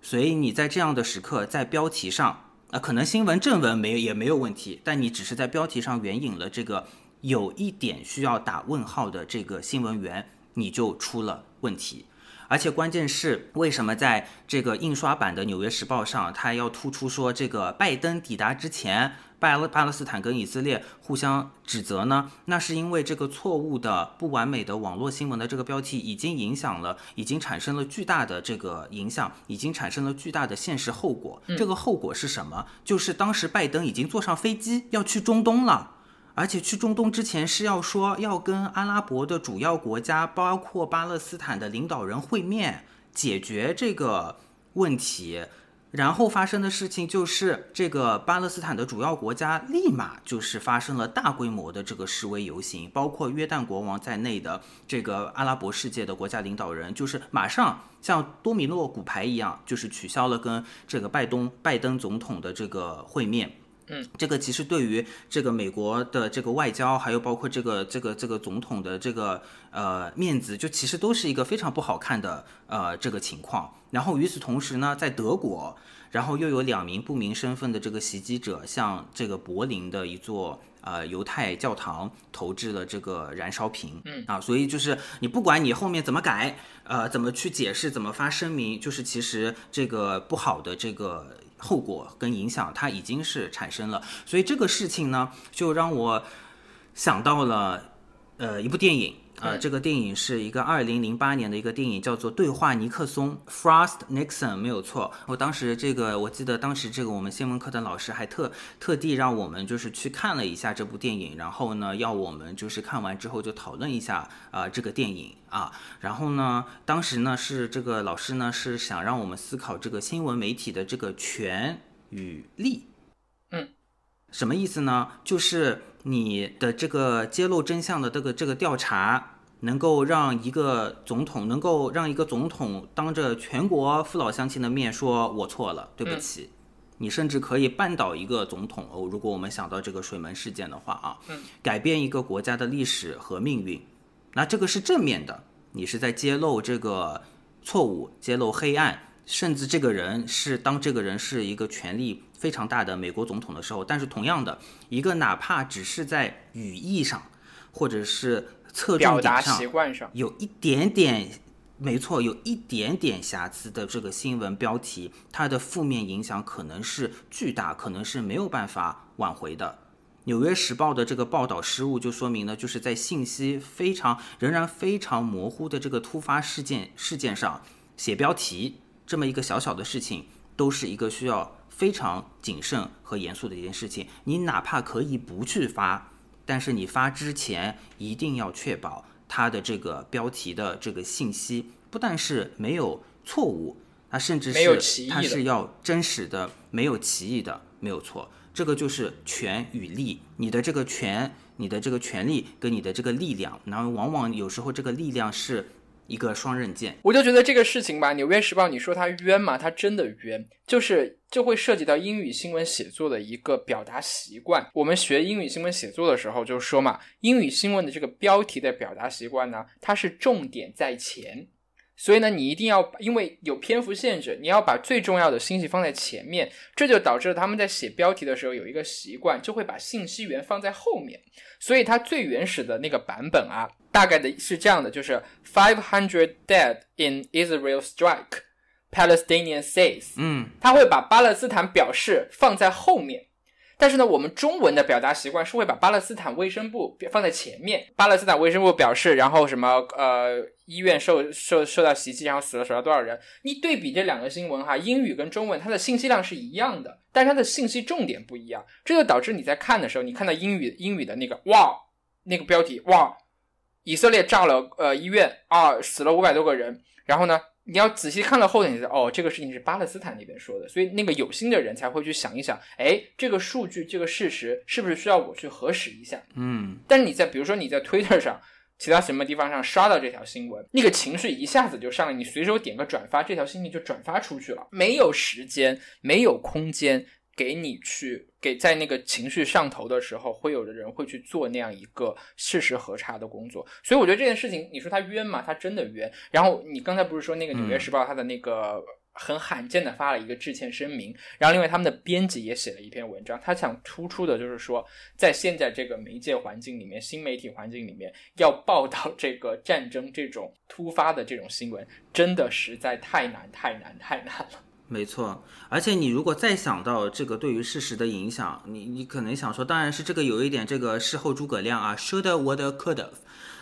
Speaker 3: 所以你在这样的时刻，在标题上，啊，可能新闻正文没有也没有问题，但你只是在标题上援引了这个有一点需要打问号的这个新闻源，你就出了问题。而且关键是，为什么在这个印刷版的《纽约时报》上，它要突出说这个拜登抵达之前，巴勒巴勒斯坦跟以色列互相指责呢？那是因为这个错误的、不完美的网络新闻的这个标题，已经影响了，已经产生了巨大的这个影响，已经产生了巨大的现实后果。这个后果是什么？就是当时拜登已经坐上飞机要去中东了。而且去中东之前是要说要跟阿拉伯的主要国家，包括巴勒斯坦的领导人会面，解决这个问题。然后发生的事情就是，这个巴勒斯坦的主要国家立马就是发生了大规模的这个示威游行，包括约旦国王在内的这个阿拉伯世界的国家领导人，就是马上像多米诺骨牌一样，就是取消了跟这个拜登拜登总统的这个会面。
Speaker 1: 嗯，
Speaker 3: 这个其实对于这个美国的这个外交，还有包括这个这个这个总统的这个呃面子，就其实都是一个非常不好看的呃这个情况。然后与此同时呢，在德国，然后又有两名不明身份的这个袭击者向这个柏林的一座呃犹太教堂投掷了这个燃烧瓶。
Speaker 1: 嗯
Speaker 3: 啊，所以就是你不管你后面怎么改，呃，怎么去解释，怎么发声明，就是其实这个不好的这个。后果跟影响，它已经是产生了，所以这个事情呢，就让我想到了呃一部电影。呃，这个电影是一个二零零八年的一个电影，叫做《对话尼克松》（Frost Nixon），没有错。我当时这个，我记得当时这个我们新闻课的老师还特特地让我们就是去看了一下这部电影，然后呢，要我们就是看完之后就讨论一下啊这个电影啊。然后呢，当时呢是这个老师呢是想让我们思考这个新闻媒体的这个权与利。
Speaker 1: 嗯，
Speaker 3: 什么意思呢？就是你的这个揭露真相的这个这个调查。能够让一个总统能够让一个总统当着全国父老乡亲的面说“我错了，对不起”，你甚至可以扳倒一个总统哦。如果我们想到这个水门事件的话啊，改变一个国家的历史和命运，那这个是正面的，你是在揭露这个错误，揭露黑暗，甚至这个人是当这个人是一个权力非常大的美国总统的时候，但是同样的一个哪怕只是在语义上，或者是。侧重点上习惯上有一点点，没错，有一点点瑕疵的这个新闻标题，它的负面影响可能是巨大，可能是没有办法挽回的。纽约时报的这个报道失误，就说明呢，就是在信息非常仍然非常模糊的这个突发事件事件上写标题，这么一个小小的事情，都是一个需要非常谨慎和严肃的一件事情。你哪怕可以不去发。但是你发之前一定要确保它的这个标题的这个信息不但是没有错误，它甚至是它是要真实的，没有歧义的，没有错。这个就是权与利，你的这个权，你的这个权利跟你的这个力量，然后往往有时候这个力量是。一个双刃剑，
Speaker 1: 我就觉得这个事情吧，《纽约时报》你说它冤吗？它真的冤，就是就会涉及到英语新闻写作的一个表达习惯。我们学英语新闻写作的时候，就说嘛，英语新闻的这个标题的表达习惯呢，它是重点在前。所以呢，你一定要因为有篇幅限制，你要把最重要的信息放在前面，这就导致了他们在写标题的时候有一个习惯，就会把信息源放在后面。所以它最原始的那个版本啊，大概的是这样的，就是 five hundred dead in Israel strike, Palestinian says。
Speaker 3: 嗯，
Speaker 1: 他会把巴勒斯坦表示放在后面。但是呢，我们中文的表达习惯是会把巴勒斯坦卫生部放在前面。巴勒斯坦卫生部表示，然后什么呃医院受受受到袭击，然后死了死了多少人？你对比这两个新闻哈，英语跟中文它的信息量是一样的，但是它的信息重点不一样，这就导致你在看的时候，你看到英语英语的那个哇那个标题哇，以色列炸了呃医院啊，死了五百多个人，然后呢？你要仔细看了后面，你哦，这个事情是巴勒斯坦那边说的，所以那个有心的人才会去想一想，哎，这个数据、这个事实是不是需要我去核实一下？
Speaker 3: 嗯。
Speaker 1: 但是你在比如说你在 Twitter 上、其他什么地方上刷到这条新闻，那个情绪一下子就上来，你随手点个转发，这条信息就转发出去了，没有时间，没有空间。给你去给在那个情绪上头的时候，会有的人会去做那样一个事实核查的工作，所以我觉得这件事情，你说他冤吗？他真的冤。然后你刚才不是说那个《纽约时报》他的那个很罕见的发了一个致歉声明，然后另外他们的编辑也写了一篇文章，他想突出的就是说，在现在这个媒介环境里面，新媒体环境里面，要报道这个战争这种突发的这种新闻，真的实在太难太难太难了。
Speaker 3: 没错，而且你如果再想到这个对于事实的影响，你你可能想说，当然是这个有一点这个事后诸葛亮啊，should would could，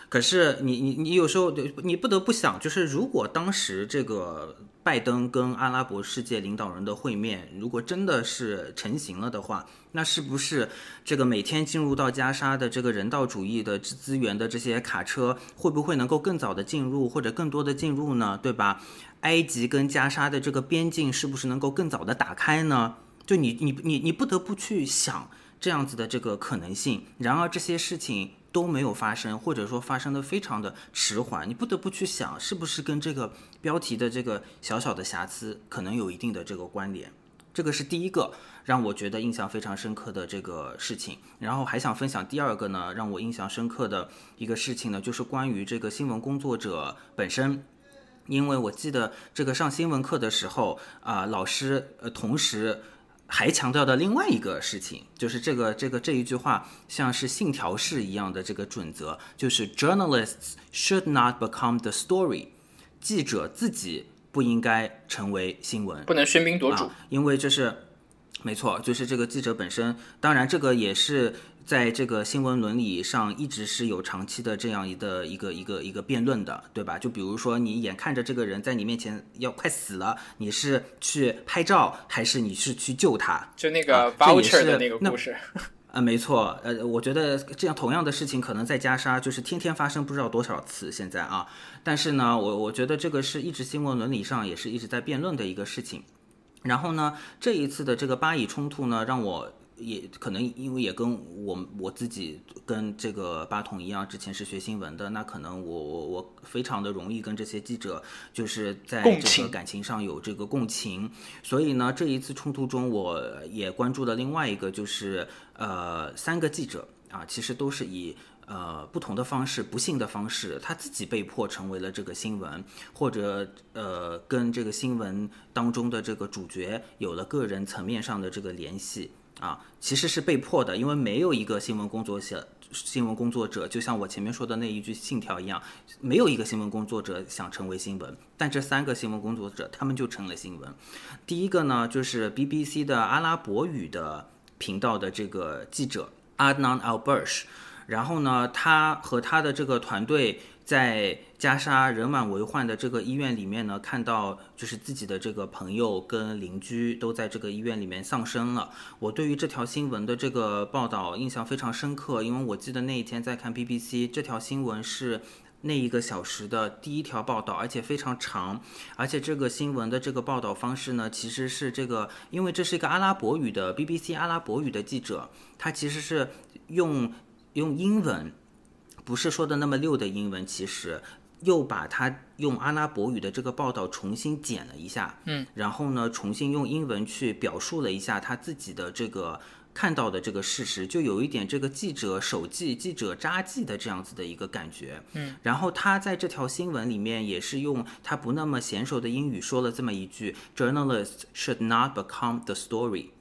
Speaker 3: 可是你你你有时候你不得不想，就是如果当时这个拜登跟阿拉伯世界领导人的会面，如果真的是成型了的话，那是不是这个每天进入到加沙的这个人道主义的资源的这些卡车，会不会能够更早的进入或者更多的进入呢？对吧？埃及跟加沙的这个边境是不是能够更早的打开呢？就你你你你不得不去想这样子的这个可能性。然而这些事情都没有发生，或者说发生的非常的迟缓。你不得不去想，是不是跟这个标题的这个小小的瑕疵可能有一定的这个关联？这个是第一个让我觉得印象非常深刻的这个事情。然后还想分享第二个呢，让我印象深刻的一个事情呢，就是关于这个新闻工作者本身。因为我记得这个上新闻课的时候啊，老师呃同时还强调的另外一个事情，就是这个这个这一句话像是信条式一样的这个准则，就是 journalists should not become the story，记者自己不应该成为新闻，
Speaker 1: 不能喧宾夺主，
Speaker 3: 因为这是没错，就是这个记者本身，当然这个也是在这个新闻伦理上一直是有长期的这样一的一个一个一个辩论的，对吧？就比如说你眼看着这个人在你面前要快死了，你是去拍照还是你是去救他？
Speaker 1: 就那个
Speaker 3: 啊这也
Speaker 1: voucher 的那个故事，
Speaker 3: 呃，没错，呃，我觉得这样同样的事情可能在加沙就是天天发生，不知道多少次现在啊。但是呢，我我觉得这个是一直新闻伦理上也是一直在辩论的一个事情。然后呢，这一次的这个巴以冲突呢，让我也可能因为也跟我我自己跟这个八筒一样，之前是学新闻的，那可能我我我非常的容易跟这些记者就是在这个感情上有这个共情，所以呢，这一次冲突中，我也关注了另外一个，就是呃三个记者啊，其实都是以。呃，不同的方式，不幸的方式，他自己被迫成为了这个新闻，或者呃，跟这个新闻当中的这个主角有了个人层面上的这个联系啊，其实是被迫的，因为没有一个新闻工作者，新闻工作者，就像我前面说的那一句信条一样，没有一个新闻工作者想成为新闻，但这三个新闻工作者他们就成了新闻。第一个呢，就是 BBC 的阿拉伯语的频道的这个记者 Adnan Al-Bursh。然后呢，他和他的这个团队在加沙人满为患的这个医院里面呢，看到就是自己的这个朋友跟邻居都在这个医院里面丧生了。我对于这条新闻的这个报道印象非常深刻，因为我记得那一天在看 BBC 这条新闻是。那一个小时的第一条报道，而且非常长，而且这个新闻的这个报道方式呢，其实是这个，因为这是一个阿拉伯语的 BBC 阿拉伯语的记者，他其实是用用英文，不是说的那么溜的英文，其实又把它用阿拉伯语的这个报道重新剪了一下，
Speaker 1: 嗯，
Speaker 3: 然后呢，重新用英文去表述了一下他自己的这个看到的这个事实，就有一点这个记者手记、记者札记的这样子的一个感觉，
Speaker 1: 嗯，
Speaker 3: 然后他在这条新闻里面也是用他不那么娴熟的英语说了这么一句：“Journalists should not become the story。”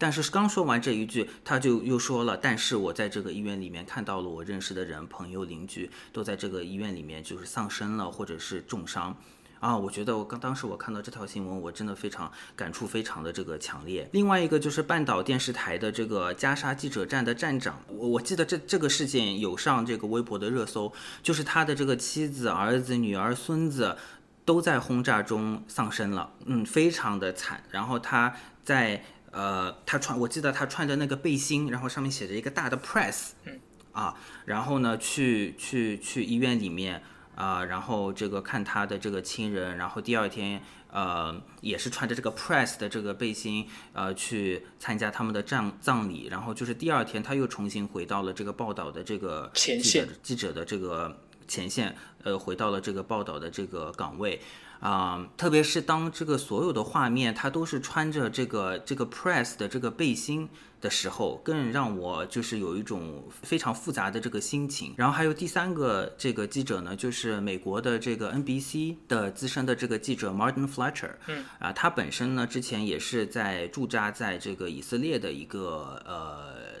Speaker 3: 但是刚说完这一句，他就又说了：“但是我在这个医院里面看到了我认识的人、朋友、邻居都在这个医院里面就是丧生了，或者是重伤。”啊，我觉得我刚当时我看到这条新闻，我真的非常感触非常的这个强烈。另外一个就是半岛电视台的这个加沙记者站的站长，我我记得这这个事件有上这个微博的热搜，就是他的这个妻子、儿子、女儿、孙子都在轰炸中丧生了，嗯，非常的惨。然后他在呃，他穿，我记得他穿着那个背心，然后上面写着一个大的 press，
Speaker 1: 嗯，
Speaker 3: 啊，然后呢，去去去医院里面啊、然后这个看他的这个亲人，然后第二天呃也是穿着这个 press 的这个背心，呃去参加他们的葬葬礼，然后就是第二天他又重新回到了这个报道的这个记者
Speaker 1: 前线。
Speaker 3: 记者的这个前线，呃，回到了这个报道的这个岗位。啊、特别是当这个所有的画面他都是穿着这个这个 press 的这个背心的时候，更让我就是有一种非常复杂的这个心情。然后还有第三个这个记者呢，就是美国的这个 NBC 的资深的这个记者 Martin Fletcher，
Speaker 1: 嗯，
Speaker 3: 啊，他本身呢之前也是在驻扎在这个以色列的一个呃。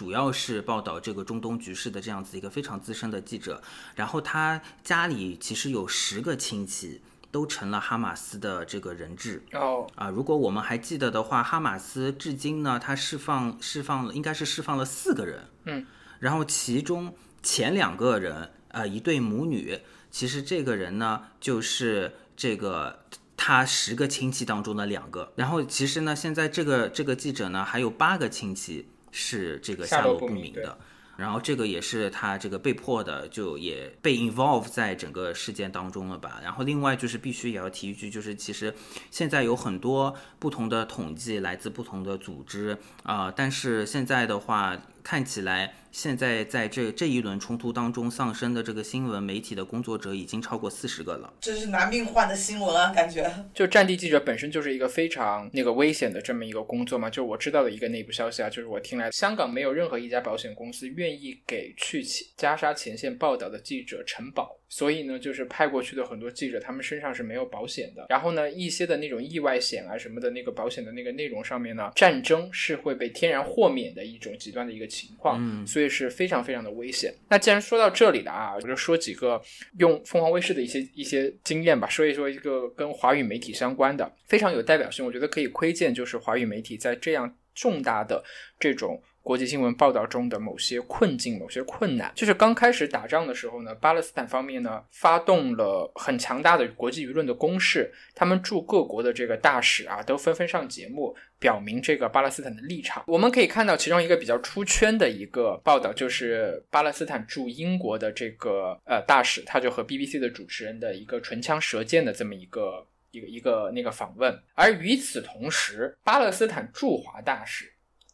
Speaker 3: 主要是报道这个中东局势的这样子一个非常资深的记者，然后他家里其实有十个亲戚都成了哈马斯的这个人质
Speaker 1: 哦，
Speaker 3: 啊。如果我们还记得的话，哈马斯至今呢，他释放释放了应该是释放了四个人，
Speaker 1: 嗯，
Speaker 3: 然后其中前两个人呃一对母女，其实这个人呢就是这个。他十个亲戚当中的两个，然后其实呢，现在这个这个记者呢还有八个亲戚是这个下落
Speaker 1: 不明
Speaker 3: 的，然后这个也是他这个被迫的，就也被 involve 在整个事件当中了吧。然后另外就是必须也要提一句，就是其实现在有很多不同的统计来自不同的组织啊、但是现在的话看起来，现在在这这一轮冲突当中丧生的这个新闻媒体的工作者已经超过四十个了。
Speaker 2: 这是拿命换的新闻啊，感觉。
Speaker 1: 就战地记者本身就是一个非常那个危险的这么一个工作嘛。就我知道的一个内部消息啊，就是我听来，香港没有任何一家保险公司愿意给去前加沙前线报道的记者承保。所以呢，就是派过去的很多记者，他们身上是没有保险的。然后呢，一些的那种意外险啊什么的那个保险的那个内容上面呢，战争是会被天然豁免的一种极端的一个情况。
Speaker 3: 嗯
Speaker 1: 所所以是非常非常的危险。那既然说到这里了啊，我就说几个用凤凰卫视的一些一些经验吧，说一说一个跟华语媒体相关的非常有代表性，我觉得可以窥见就是华语媒体在这样重大的这种。国际新闻报道中的某些困境、某些困难，就是刚开始打仗的时候呢，巴勒斯坦方面呢发动了很强大的国际舆论的攻势，他们驻各国的这个大使啊都纷纷上节目表明这个巴勒斯坦的立场。我们可以看到其中一个比较出圈的一个报道，就是巴勒斯坦驻英国的这个呃大使，他就和 BBC 的主持人的一个唇枪舌剑的这么一个一个一个那个访问。而与此同时，巴勒斯坦驻华大使。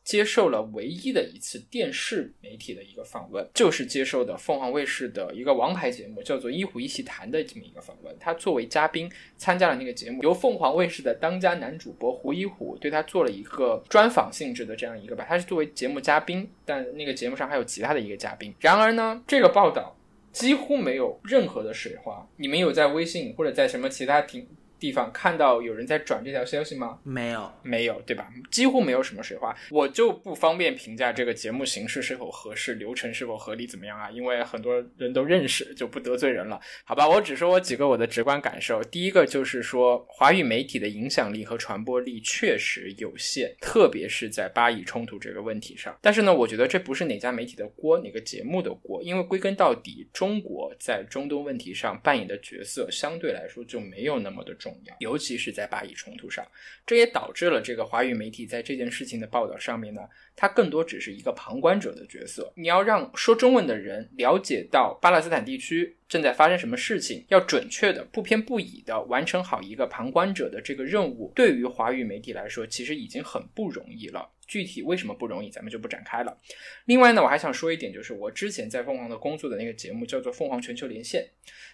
Speaker 1: 接受了唯一的一次电视媒体的一个访问，就是接受的凤凰卫视的一个王牌节目，叫做《一虎一起谈》的这么一个访问。他作为嘉宾参加了那个节目，由凤凰卫视的当家男主播胡一虎对他做了一个专访性质的这样一个吧。他是作为节目嘉宾，但那个节目上还有其他的一个嘉宾。然而呢，这个报道几乎没有任何的水花。你们有在微信或者在什么其他平？地方看到有人在转这条消息吗？
Speaker 3: 没有，
Speaker 1: 没有，对吧？几乎没有什么水花，我就不方便评价这个节目形式是否合适，流程是否合理，怎么样啊？因为很多人都认识，就不得罪人了，好吧？我只说我几个我的直观感受。第一个就是说，华语媒体的影响力和传播力确实有限，特别是在巴以冲突这个问题上。但是呢，我觉得这不是哪家媒体的锅，哪个节目的锅，因为归根到底，中国在中东问题上扮演的角色相对来说就没有那么的。重要，尤其是在巴以冲突上，这也导致了这个华语媒体在这件事情的报道上面呢，它更多只是一个旁观者的角色。你要让说中文的人了解到巴勒斯坦地区正在发生什么事情，要准确的、不偏不倚的完成好一个旁观者的这个任务，对于华语媒体来说，其实已经很不容易了。具体为什么不容易，咱们就不展开了。另外呢，我还想说一点，就是我之前在凤凰的工作的那个节目叫做《凤凰全球连线》，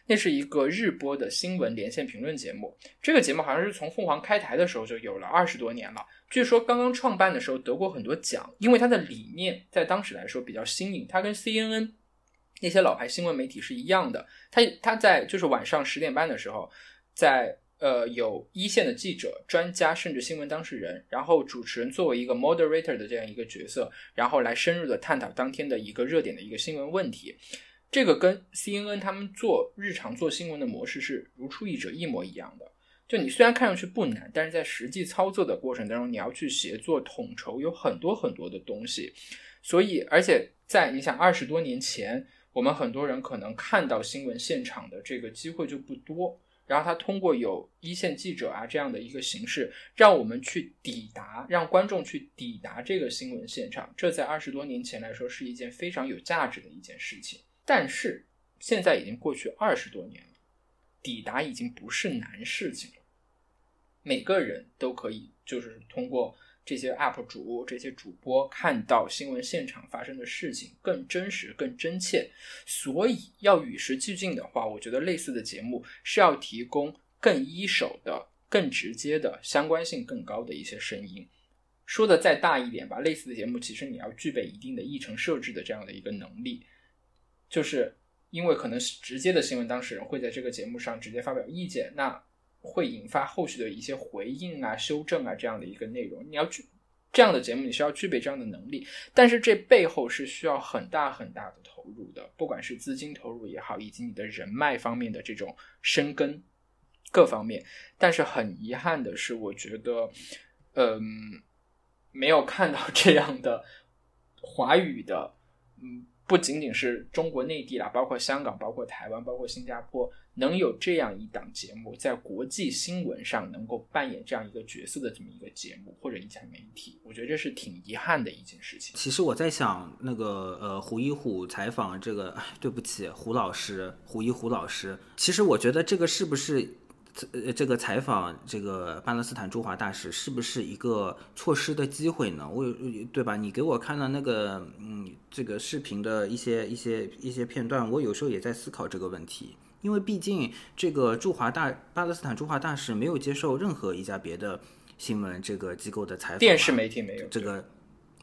Speaker 1: 那是一个日播的新闻连线评论节目。这个节目好像是从凤凰开台的时候就有了二十多年了。据说刚刚创办的时候得过很多奖，因为它的理念在当时来说比较新颖。它跟 CNN 那些老牌新闻媒体是一样的。它它在就是晚上十点半的时候在。呃，有一线的记者、专家，甚至新闻当事人，然后主持人作为一个 moderator 的这样一个角色，然后来深入的探讨当天的一个热点的一个新闻问题。这个跟 CNN 他们做日常做新闻的模式是如出一辙，一模一样的。就你虽然看上去不难，但是在实际操作的过程当中，你要去协作统筹，有很多很多的东西。所以，而且在你想二十多年前，我们很多人可能看到新闻现场的这个机会就不多。然后他通过有一线记者啊这样的一个形式，让我们去抵达，让观众去抵达这个新闻现场。这在二十多年前来说是一件非常有价值的一件事情。但是现在已经过去二十多年了，抵达已经不是难事情了。每个人都可以就是通过。这些 UP 主、这些主播看到新闻现场发生的事情更真实、更真切，所以要与时俱进的话，我觉得类似的节目是要提供更一手的、更直接的、相关性更高的一些声音。说的再大一点吧，类似的节目其实你要具备一定的议程设置的这样的一个能力，就是因为可能直接的新闻当事人会在这个节目上直接发表意见，那。会引发后续的一些回应啊、修正啊这样的一个内容，你要具这样的节目，你是要具备这样的能力，但是这背后是需要很大很大的投入的，不管是资金投入也好，以及你的人脉方面的这种深耕各方面。但是很遗憾的是，我觉得，嗯，没有看到这样的华语的，嗯，不仅仅是中国内地啦，包括香港、包括台湾、包括新加坡。能有这样一档节目在国际新闻上能够扮演这样一个角色的这么一个节目或者一家媒体，我觉得这是挺遗憾的一件事情。
Speaker 3: 其实我在想，那个呃，胡一虎采访这个，对不起，胡老师，胡一虎老师，其实我觉得这个是不是呃这个采访这个巴勒斯坦驻华大使是不是一个错失的机会呢？我对吧？你给我看了那个嗯这个视频的一些一些一些片段，我有时候也在思考这个问题。因为毕竟这个驻华大巴勒斯坦驻华大使没有接受任何一家别的新闻这个机构的采访，
Speaker 1: 电视媒体没有
Speaker 3: 这个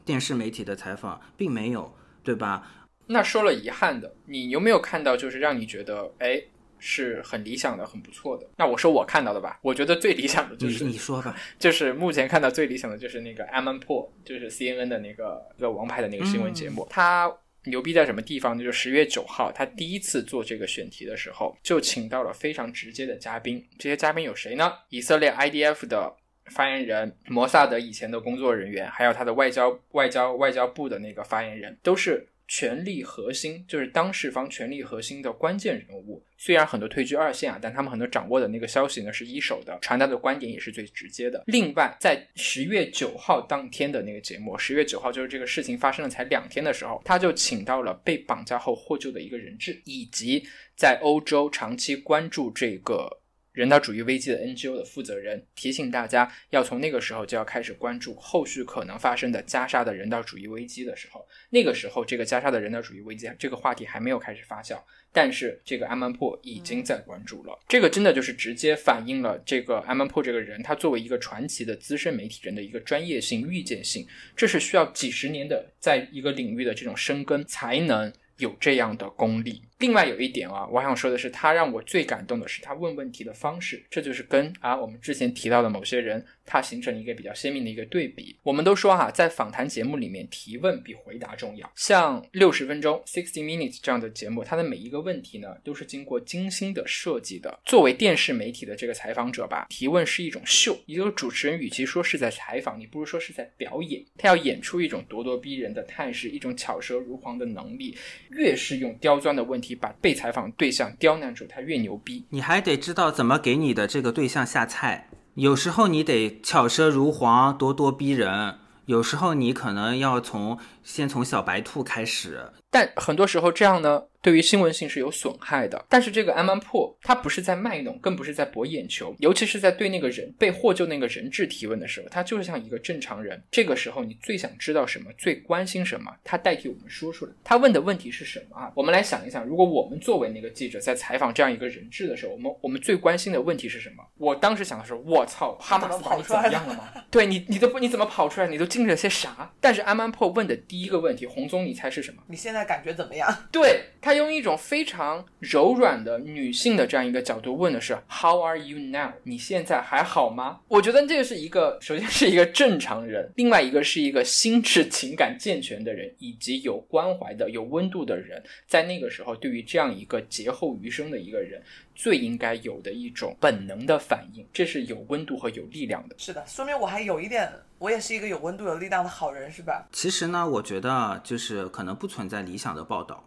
Speaker 3: 电视媒体的采访并没有，对吧？
Speaker 1: 那说了遗憾的，你有没有看到就是让你觉得哎是很理想的、很不错的？那我说我看到的吧，我觉得最理想的就是
Speaker 3: 你说吧，
Speaker 1: 就是目前看到最理想的就是那个 Aman p o 就是 CNN 的那个一个王牌的那个新闻节目，他。牛逼在什么地方呢？就十月九号，他第一次做这个选题的时候，就请到了非常直接的嘉宾。这些嘉宾有谁呢？以色列 IDF 的发言人，摩萨德以前的工作人员，还有他的外交、外交、外交部的那个发言人，都是。权力核心就是当事方权力核心的关键人物，虽然很多退居二线啊，但他们很多掌握的那个消息呢是一手的，传达的观点也是最直接的。另外，在十月九号当天的那个节目，十月九号就是这个事情发生了才两天的时候，他就请到了被绑架后获救的一个人质，以及在欧洲长期关注这个。人道主义危机的 NGO 的负责人提醒大家，要从那个时候就要开始关注后续可能发生的加沙的人道主义危机的时候，那个时候这个加沙的人道主义危机这个话题还没有开始发酵，但是这个安曼破已经在关注了。这个真的就是直接反映了这个安曼破这个人，他作为一个传奇的资深媒体人的一个专业性、预见性，这是需要几十年的在一个领域的这种深耕才能有这样的功力。另外有一点啊，我想说的是，他让我最感动的是他问问题的方式，这就是跟啊我们之前提到的某些人，他形成一个比较鲜明的一个对比。我们都说哈，在访谈节目里面，提问比回答重要。像六十分钟 （sixty minutes） 这样的节目，它的每一个问题呢，都是经过精心的设计的。作为电视媒体的这个采访者吧，提问是一种秀。也就是主持人与其说是在采访，你不如说是在表演。他要演出一种咄咄逼人的态势，一种巧舌如簧的能力。越是用刁钻的问题。把被采访对象刁难住，他越牛逼。
Speaker 3: 你还得知道怎么给你的这个对象下菜。有时候你得巧舌如簧、咄咄逼人；有时候你可能要从先从小白兔开始。
Speaker 1: 但很多时候这样呢？对于新闻性是有损害的，但是这个安曼破他不是在卖弄，更不是在博眼球，尤其是在对那个人被获救那个人质提问的时候，他就是像一个正常人。这个时候你最想知道什么，最关心什么，他代替我们说出来。他问的问题是什么啊？我们来想一想，如果我们作为那个记者在采访这样一个人质的时候，我们我们最关心的问题是什么？我当时想的是，我操，哈马斯把你怎么样了吗？对你，你都不你怎么跑出来？你都经历了些啥？但是安曼破问的第一个问题，洪总，你猜是什么？
Speaker 2: 你现在感觉怎么样？
Speaker 1: 对他。他用一种非常柔软的女性的这样一个角度问的是 How are you now？你现在还好吗？我觉得这个是一个，首先是一个正常人，另外一个是一个心智情感健全的人，以及有关怀的、有温度的人，在那个时候，对于这样一个劫后余生的一个人，最应该有的一种本能的反应，这是有温度和有力量的。
Speaker 2: 是的，说明我还有一点，我也是一个有温度、有力量的好人，是吧？
Speaker 3: 其实呢，我觉得就是可能不存在理想的报道。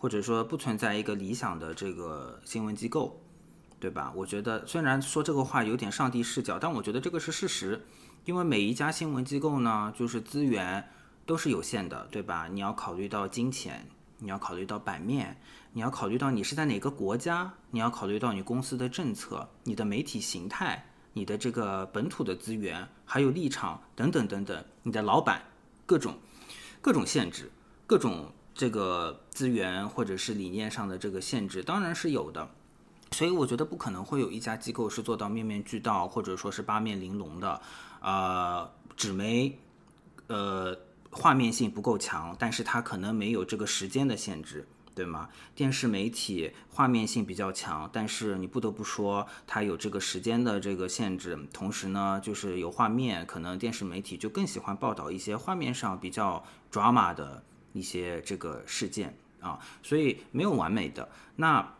Speaker 3: 或者说不存在一个理想的这个新闻机构，对吧？我觉得虽然说这个话有点上帝视角，但我觉得这个是事实。因为每一家新闻机构呢，就是资源都是有限的，对吧？你要考虑到金钱，你要考虑到版面，你要考虑到你是在哪个国家，你要考虑到你公司的政策、你的媒体形态、你的这个本土的资源，还有立场等等等等，你的老板各种各种限制，各种。这个资源或者是理念上的这个限制当然是有的，所以我觉得不可能会有一家机构是做到面面俱到或者说是八面玲珑的。呃，纸媒，呃，画面性不够强，但是它可能没有这个时间的限制，对吗？电视媒体画面性比较强，但是你不得不说它有这个时间的这个限制。同时呢，就是有画面，可能电视媒体就更喜欢报道一些画面上比较 drama 的。一些这个事件啊，所以没有完美的。那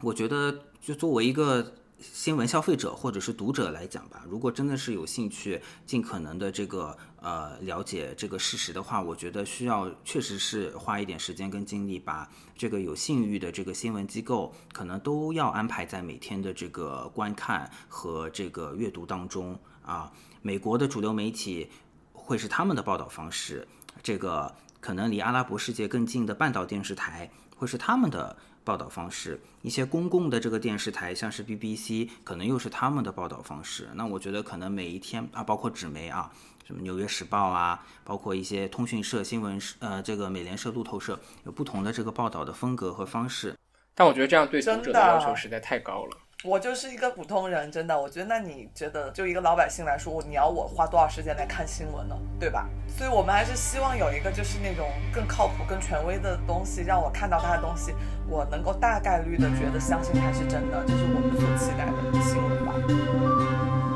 Speaker 3: 我觉得，就作为一个新闻消费者或者是读者来讲吧，如果真的是有兴趣，尽可能的这个呃了解这个事实的话，我觉得需要确实是花一点时间跟精力，把这个有信誉的这个新闻机构可能都要安排在每天的这个观看和这个阅读当中啊。美国的主流媒体会是他们的报道方式，这个。可能离阿拉伯世界更近的半岛电视台，会是他们的报道方式；一些公共的这个电视台，像是 BBC，可能又是他们的报道方式。那我觉得可能每一天啊，包括纸媒啊，什么《纽约时报》啊，包括一些通讯社、新闻社，呃，这个美联社、路透社，有不同的这个报道的风格和方式。
Speaker 1: 但我觉得这样对读者的要求实在太高了。
Speaker 2: 我就是一个普通人，真的，我觉得那你觉得就一个老百姓来说，你要我花多少时间来看新闻呢？对吧？所以我们还是希望有一个就是那种更靠谱、更权威的东西，让我看到他的东西，我能够大概率的觉得相信他是真的，这是我们所期待的新闻吧。